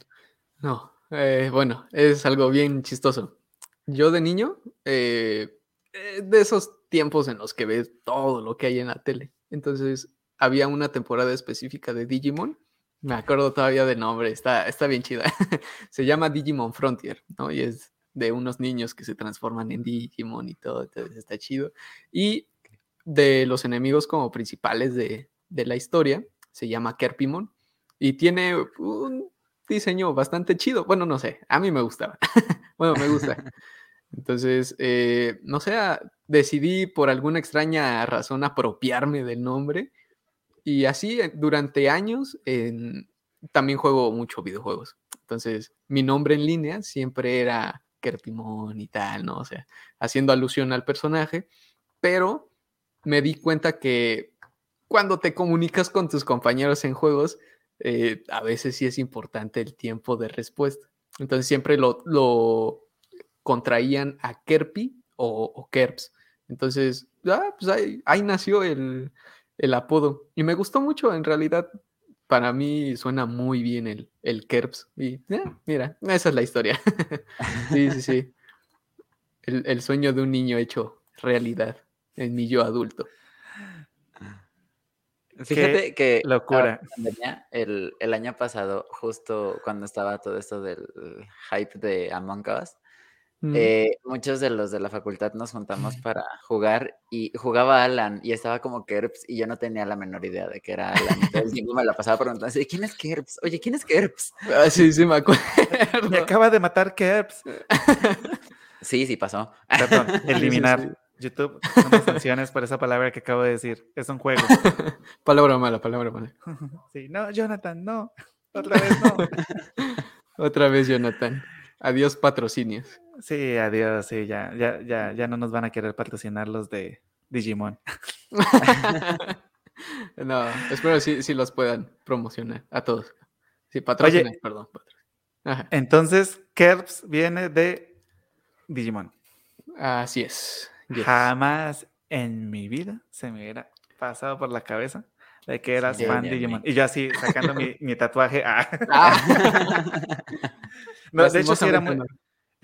No, eh, bueno, es algo bien chistoso. Yo de niño, eh, eh, de esos tiempos en los que ves todo lo que hay en la tele. Entonces, había una temporada específica de Digimon. Me acuerdo todavía del nombre, está, está bien chida. Se llama Digimon Frontier, ¿no? Y es de unos niños que se transforman en Digimon y todo, entonces está chido. Y de los enemigos como principales de, de la historia, se llama Kerpimon. Y tiene un diseño bastante chido. Bueno, no sé, a mí me gustaba. bueno, me gusta. Entonces, eh, no sé, ah, decidí por alguna extraña razón apropiarme del nombre. Y así eh, durante años en- también juego mucho videojuegos. Entonces, mi nombre en línea siempre era Kerpimon y tal, ¿no? O sea, haciendo alusión al personaje. Pero me di cuenta que cuando te comunicas con tus compañeros en juegos, eh, a veces sí es importante el tiempo de respuesta. Entonces siempre lo, contraían a Kerpi o, o Kerps. Entonces, ah, pues ahí nació el, el apodo. Y me gustó mucho, en realidad. Para mí suena muy bien el, el Kerps. Y eh, mira, esa es la historia. sí, sí, sí. El, el sueño de un niño hecho realidad en mi yo adulto. Fíjate que locura. pandemia, el, el año pasado, justo cuando estaba todo esto del hype de Among Us, Mm. eh, muchos de los de la facultad nos juntamos para jugar y jugaba Alan y estaba como Kerps y yo no tenía la menor idea de que era Alan. Todo el tiempo me la pasaba preguntando, ¿quién es Kerps? Oye, ¿quién es Kerps? Ah, sí, sí, me acuerdo. Me acaba de matar KERPS. Sí, sí pasó. Perdón, sí, eliminar. sí. YouTube, no me sanciones por esa palabra que acabo de decir. Es un juego. palabra mala, palabra mala. Sí, no, Jonathan, no. Otra vez no. Otra vez, Jonathan. Adiós, patrocinios. Sí, adiós, sí, ya, ya, ya, ya no nos van a querer patrocinar los de Digimon. no, espero si sí, los puedan promocionar a todos. Sí, patrocinar, perdón. patrocinar. Entonces, KERPS viene de Digimon. Así es. yes. Jamás en mi vida se me hubiera pasado por la cabeza de que eras Sí, fan de. Digimon. Y yo así, sacando mi, mi tatuaje. ah. Ah. No, de hecho, sí era muy,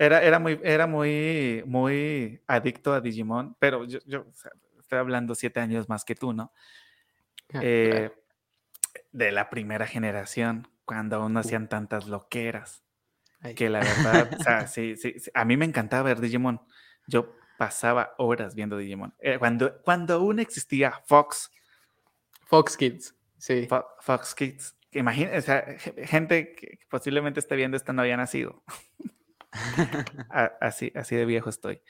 era, era muy, era muy, muy adicto a Digimon, pero yo, yo o sea, estoy hablando siete años más que tú, ¿no? Ah, Eh, claro. de la primera generación, cuando aún no hacían tantas loqueras. Ay. Que la verdad, o sea, sí, sí, sí, a mí me encantaba ver Digimon. Yo pasaba horas viendo Digimon. Eh, cuando, cuando aún existía Fox. Fox Kids, sí. Fox Kids. Imagínense, o sea, gente que posiblemente esté viendo esto no había nacido. así, así de viejo estoy.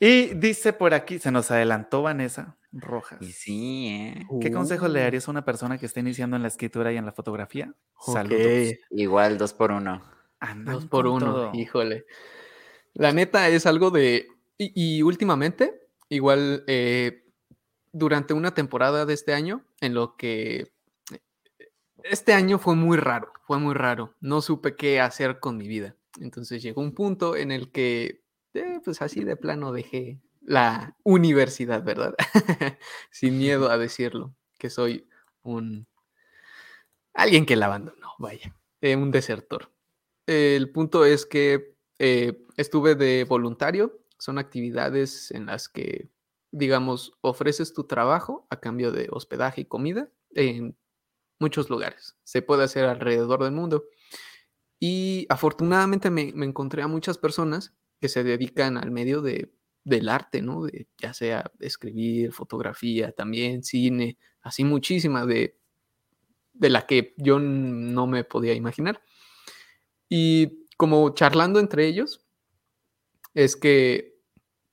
Y dice por aquí, se nos adelantó Vanessa Rojas. Y sí, ¿eh? ¿Qué consejo le uh. darías a una persona que está iniciando en la escritura y en la fotografía? Saludos. Igual, dos por uno. dos por uno, híjole. La neta es algo de... Y, últimamente, igual, eh, durante una temporada de este año, en lo que... Este año fue muy raro, fue muy raro. No supe qué hacer con mi vida. Entonces llegó un punto en el que eh, pues así de plano dejé la universidad, ¿verdad? Sin miedo a decirlo, que soy un... alguien que la abandonó, vaya, eh, un desertor. El punto es que eh, estuve de voluntario, son actividades en las que, digamos, ofreces tu trabajo a cambio de hospedaje y comida en muchos lugares. Se puede hacer alrededor del mundo. Y afortunadamente me, encontré a muchas personas que se dedican al medio de, del arte, ¿no? De, ya sea escribir, fotografía, también cine, así muchísima de, de la que yo no me podía imaginar. Y como charlando entre ellos, es que,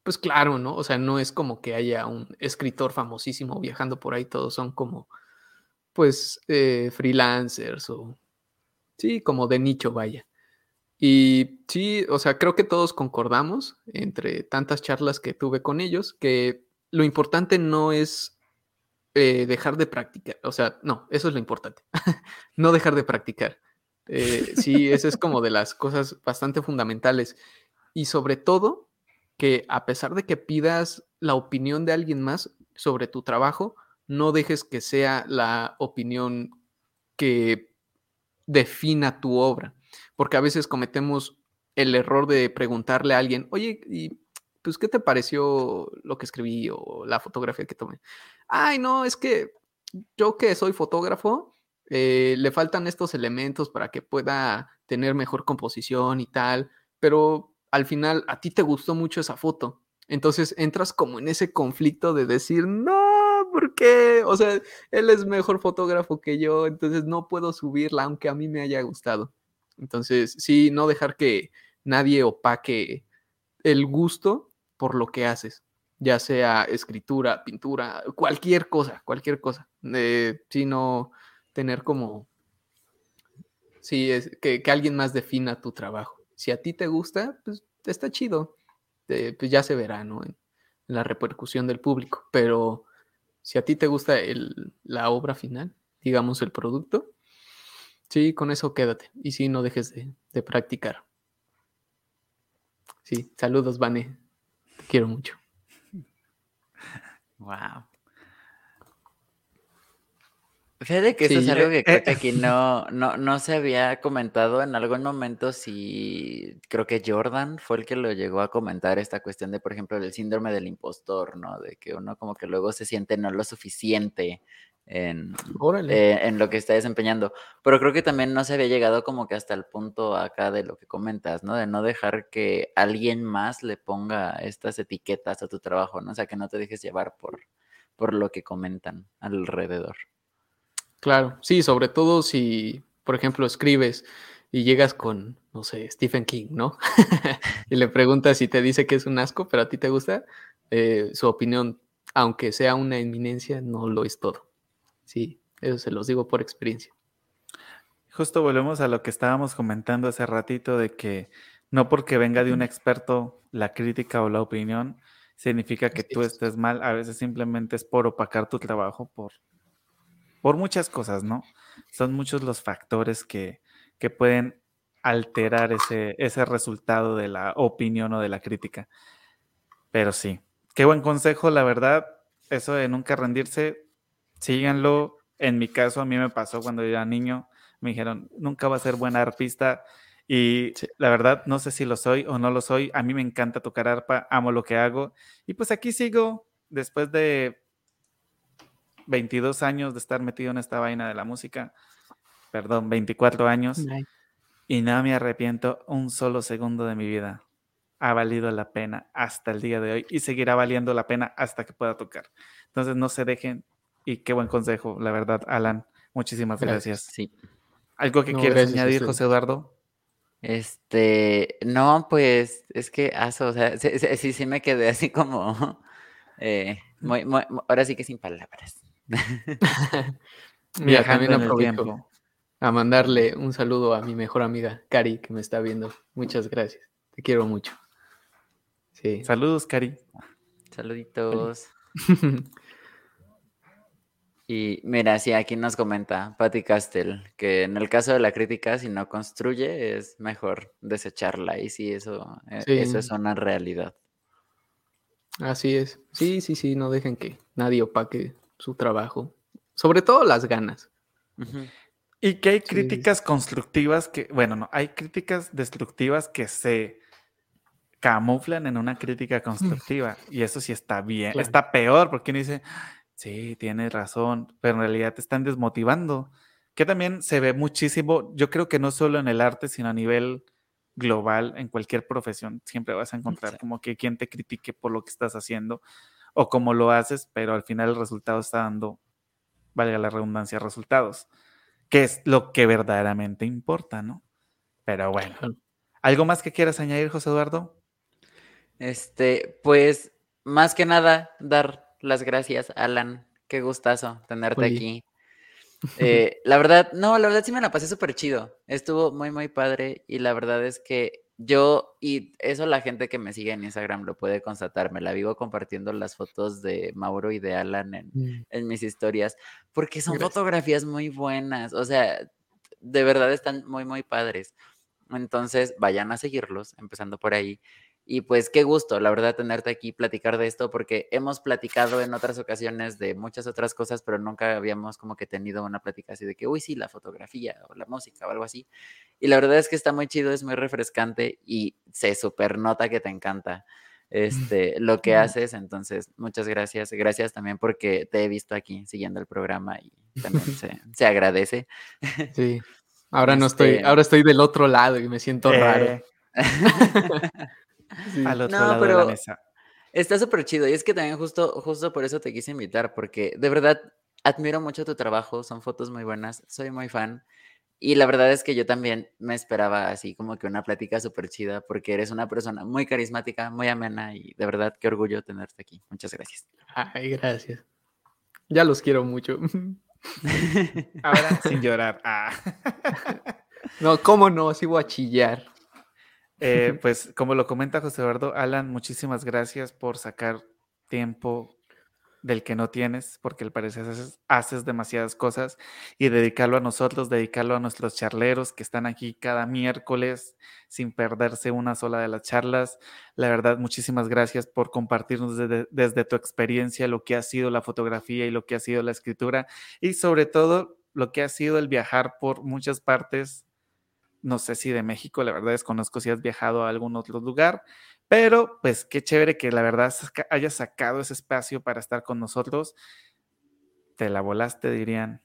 pues claro, ¿no? O sea, no es como que haya un escritor famosísimo viajando por ahí, todos son como, pues, eh, freelancers o, sí, como de nicho, vaya. Y sí, o sea, creo que todos concordamos entre tantas charlas que tuve con ellos que lo importante no es eh, dejar de practicar, o sea, no, eso es lo importante, no dejar de practicar. Eh, sí, eso es como de las cosas bastante fundamentales. Y sobre todo, que a pesar de que pidas la opinión de alguien más sobre tu trabajo, no dejes que sea la opinión que defina tu obra porque a veces cometemos el error de preguntarle a alguien, oye, y pues, ¿qué te pareció lo que escribí o la fotografía que tomé? Ay, no, es que yo que soy fotógrafo, eh, le faltan estos elementos para que pueda tener mejor composición y tal, pero al final a ti te gustó mucho esa foto. Entonces entras como en ese conflicto de decir, no, ¿por qué? O sea, él es mejor fotógrafo que yo, entonces no puedo subirla aunque a mí me haya gustado. Entonces, sí, no dejar que nadie opaque el gusto por lo que haces, ya sea escritura, pintura, cualquier cosa, cualquier cosa. Eh, sino tener como, sí, es, que, alguien más defina tu trabajo. Si a ti te gusta, pues está chido, eh, pues ya se verá, ¿no? En, la repercusión del público, pero si a ti te gusta el, la obra final, digamos el producto, Sí, con eso quédate. Y sí, no dejes de, practicar. Sí, saludos, Vane. Te quiero mucho. Wow. Fíjate que eso es algo que creo que aquí no, no, no se había comentado en algún momento. Si creo que Jordan fue el que lo llegó a comentar esta cuestión de, por ejemplo, del síndrome del impostor, ¿no? De que uno como que luego se siente no lo suficiente en, eh, en lo que está desempeñando. Pero creo que también no se había llegado como que hasta el punto acá de lo que comentas, ¿no? De no dejar que alguien más le ponga estas etiquetas a tu trabajo, ¿no? O sea, que no te dejes llevar por, por lo que comentan alrededor. Claro, sí, sobre todo si, por ejemplo, escribes y llegas con, no sé, Stephen King, ¿no? y le preguntas si te dice que es un asco, pero a ti te gusta, eh, su opinión, aunque sea una eminencia, no lo es todo. Sí, eso se los digo por experiencia. Justo volvemos a lo que estábamos comentando hace ratito de que no porque venga de un experto la crítica o la opinión significa que tú estés mal, a veces simplemente es por opacar tu trabajo, por, por muchas cosas, ¿no? Son muchos los factores que, que pueden alterar ese, ese resultado de la opinión o de la crítica. Pero sí, qué buen consejo, la verdad, eso de nunca rendirse, síganlo. En mi caso, a mí me pasó cuando yo era niño, me dijeron, nunca va a ser buena arpista. Y la verdad, no sé si lo soy o no lo soy. A mí me encanta tocar arpa, amo lo que hago. Y pues aquí sigo, después de 22 años de estar metido en esta vaina de la música, perdón, 24 años, y no me arrepiento un solo segundo de mi vida. ha valido la pena hasta el día de hoy y seguirá valiendo la pena hasta que pueda tocar. Entonces no se dejen y qué buen consejo, la verdad, Alan. Muchísimas gracias. Sí. ¿Algo que quieras añadir, José Eduardo? Este, no, pues es que, aso, o sea, sí, sí, me quedé así como, eh, muy, muy, ahora sí que sin palabras. Mira, también aprovecho a mandarle un saludo a mi mejor amiga, Cari, que me está viendo. Muchas gracias. Te quiero mucho. Sí. Saludos, Cari. Saluditos. y mira, sí, aquí nos comenta Patti Castell que en el caso de la crítica, si no construye, es mejor desecharla. Y sí, eso, eh, eso es una realidad. Así es. Sí, sí, sí, no dejen que nadie opaque su trabajo. Sobre todo las ganas. Y que hay críticas constructivas que, bueno, no, hay críticas destructivas que se camuflan en una crítica constructiva. Y eso sí está bien, está peor porque uno dice, sí, tienes razón, pero en realidad te están desmotivando. Que también se ve muchísimo, yo creo que no solo en el arte, sino a nivel global, en cualquier profesión, siempre vas a encontrar como que quien te critique por lo que estás haciendo o cómo lo haces, pero al final el resultado está dando, valga la redundancia, resultados, que es lo que verdaderamente importa, ¿no? Pero bueno, ¿algo más que quieras añadir, José Eduardo? Este, pues más que nada, dar las gracias, Alan. Qué gustazo tenerte aquí. Eh, la verdad, no, la verdad sí me la pasé súper chido. Estuvo muy, muy padre. Y la verdad es que yo, y eso la gente que me sigue en Instagram lo puede constatar, me la vivo compartiendo las fotos de Mauro y de Alan en, mm. mis historias, porque son fotografías muy buenas. O sea, de verdad están muy, muy padres. Entonces, vayan a seguirlos, empezando por ahí. Y pues qué gusto, la verdad, tenerte aquí, platicar de esto, porque hemos platicado en otras ocasiones de muchas otras cosas, pero nunca habíamos como que tenido una plática así de que, uy, sí, la fotografía o la música o algo así. Y la verdad es que está muy chido, es muy refrescante y se super nota que te encanta este, lo que haces. Entonces, muchas gracias. Gracias también porque te he visto aquí siguiendo el programa y también se, se agradece. Sí. Ahora no estoy, este ahora estoy del otro lado y me siento raro. Al otro lado de la mesa. Está súper chido. Y es que también justo, justo por eso te quise invitar, porque de verdad admiro mucho tu trabajo, son fotos muy buenas, soy muy fan. Y la verdad es que yo también me esperaba así como que una plática súper chida, porque eres una persona muy carismática, muy amena y de verdad qué orgullo tenerte aquí. Muchas gracias. Ay, gracias. Ya los quiero mucho. Ahora sin llorar. Ah. No, ¿cómo no? Sigo a chillar. Eh, pues como lo comenta José Eduardo, Alan, muchísimas gracias por sacar tiempo del que no tienes, porque al parecer haces, demasiadas cosas y dedicarlo a nosotros, dedicarlo a nuestros charleros que están aquí cada miércoles sin perderse una sola de las charlas. La verdad, muchísimas gracias por compartirnos desde, desde tu experiencia lo que ha sido la fotografía y lo que ha sido la escritura y sobre todo lo que ha sido el viajar por muchas partes no sé si de México, la verdad desconozco si has viajado a algún otro lugar, pero pues qué chévere que la verdad hayas sacado ese espacio para estar con nosotros. Te la volaste, dirían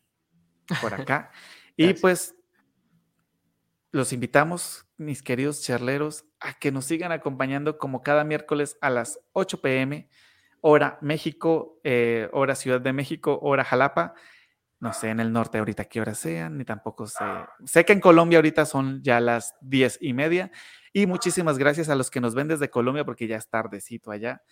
por acá. y pues los invitamos, mis queridos charleros, a que nos sigan acompañando como cada miércoles a las 8 pm, hora México, eh, hora Ciudad de México, hora Jalapa no sé en el norte ahorita qué horas sean, ni tampoco sé. Sé que en Colombia ahorita son ya las diez y media. Y muchísimas gracias a los que nos ven desde Colombia porque ya es tardecito allá.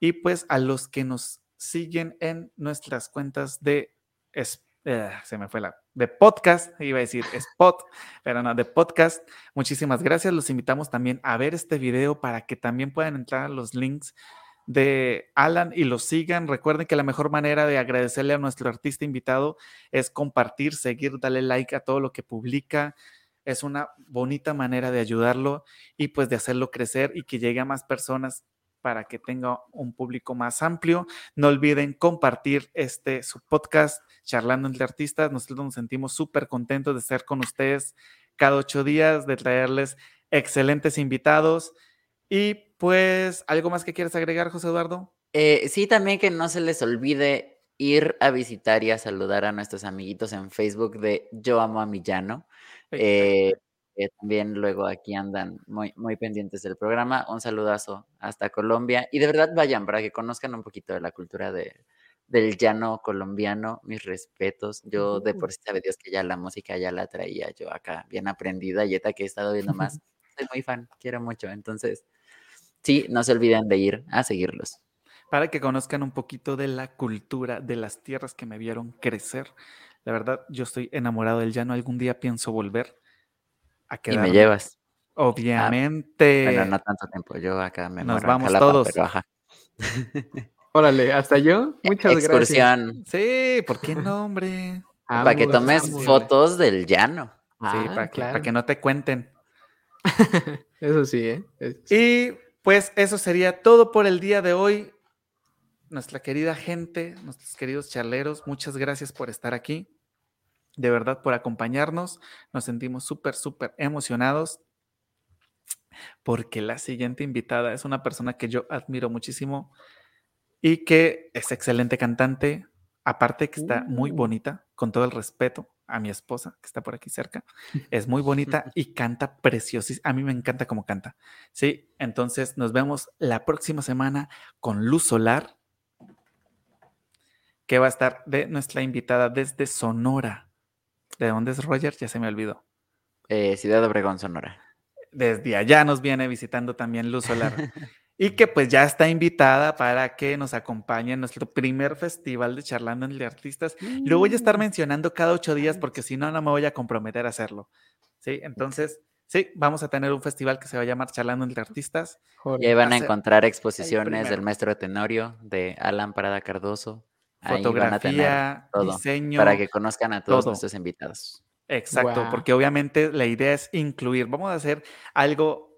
Y pues a los que nos siguen en nuestras cuentas de... Eh, se me fue la... De podcast, iba a decir spot, pero no, de podcast. Muchísimas gracias. Los invitamos también a ver este video para que también puedan entrar a los links de Alan y lo sigan. Recuerden que la mejor manera de agradecerle a nuestro artista invitado es compartir, seguir, darle like a todo lo que publica. Es una bonita manera de ayudarlo y pues de hacerlo crecer y que llegue a más personas para que tenga un público más amplio. No olviden compartir este su podcast charlando entre artistas. Nosotros nos sentimos súper contentos de estar con ustedes cada ocho días, de traerles excelentes invitados y pues, ¿algo más que quieras agregar, José Eduardo? Eh, sí, también que no se les olvide ir a visitar y a saludar a nuestros amiguitos en Facebook de Yo Amo a Millano. Eh, que también luego aquí andan muy, muy pendientes del programa. Un saludazo hasta Colombia. Y de verdad vayan para que conozcan un poquito de la cultura de, del llano colombiano. Mis respetos. Yo de por sí sabe Dios que ya la música ya la traía yo acá bien aprendida. Y que he estado viendo más, soy muy fan, quiero mucho. Entonces, sí, no se olviden de ir a seguirlos. para que conozcan un poquito de la cultura de las tierras que me vieron crecer. La verdad, yo estoy enamorado del llano. Algún día pienso volver a Y quedarme. me llevas. Obviamente. Bueno, no tanto tiempo. Yo acá me Nos muero vamos Jalapa, todos. pero ajá. Órale, hasta yo. Muchas gracias. Excursión. Sí, ¿por qué no, hombre? Para que tomes fotos del llano. Sí, Ah, para que, claro. para que no te cuenten. Eso sí, ¿eh? Es- Y pues eso sería todo por el día de hoy. Nuestra querida gente, nuestros queridos charleros, muchas gracias por estar aquí. De verdad, por acompañarnos. Nos sentimos súper, súper emocionados porque la siguiente invitada es una persona que yo admiro muchísimo y que es excelente cantante. Aparte que está muy Uh. bonita, con todo el respeto a mi esposa que está por aquí cerca. Es muy bonita y canta preciosísimo. A mí me encanta cómo canta. Sí, entonces nos vemos la próxima semana con Luz Solar, que va a estar de nuestra invitada desde Sonora. ¿De dónde es Roger? Ya se me olvidó. Eh, Ciudad Obregón, Sonora. Desde allá nos viene visitando también Luz Solar. y que pues ya está invitada para que nos acompañe en nuestro primer festival de Charlando entre Artistas. Lo voy a estar mencionando cada ocho días porque si no, no me voy a comprometer a hacerlo. Sí, entonces, sí, vamos a tener un festival que se va a llamar Charlando entre Artistas. Y ahí van a encontrar exposiciones del maestro Tenorio, de Alan Parada Cardoso. Ahí van a tener Fotografía, todo diseño. para que conozcan a todos todo. nuestros invitados. Exacto, porque obviamente la idea es incluir. Vamos a hacer algo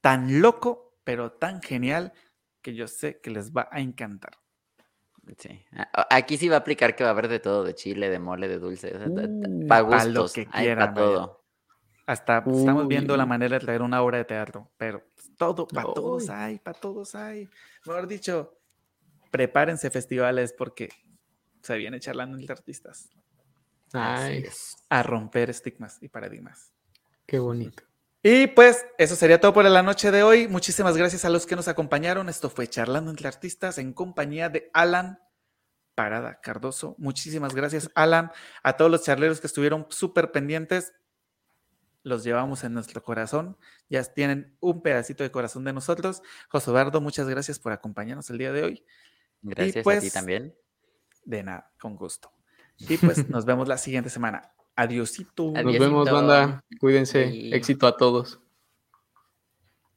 tan loco, pero tan genial que yo sé que les va a encantar. Sí. A- a- Aquí sí va a aplicar que va a haber de todo, de chile, de mole, de dulce, Uh, para pa' lo gustos, que hay quieran, para todo. Hasta estamos viendo la manera de traer una obra de teatro, pero todo, para todos hay, para todos hay. Mejor dicho, prepárense festivales porque se viene charlando entre artistas Así Nice. es. a romper estigmas y paradigmas. Qué bonito. Y pues eso sería todo por la noche de hoy. Muchísimas gracias a los que nos acompañaron. Esto fue Charlando entre Artistas en compañía de Alan Parada Cardoso. Muchísimas gracias, Alan. A todos los charleros que estuvieron súper pendientes, los llevamos en nuestro corazón. Ya tienen un pedacito de corazón de nosotros. José Eduardo, muchas gracias por acompañarnos el día de hoy. Gracias a ti pues, también. De nada, con gusto. Y pues nos vemos la siguiente semana. Adiosito. Nos vemos, banda. Cuídense. Éxito a todos.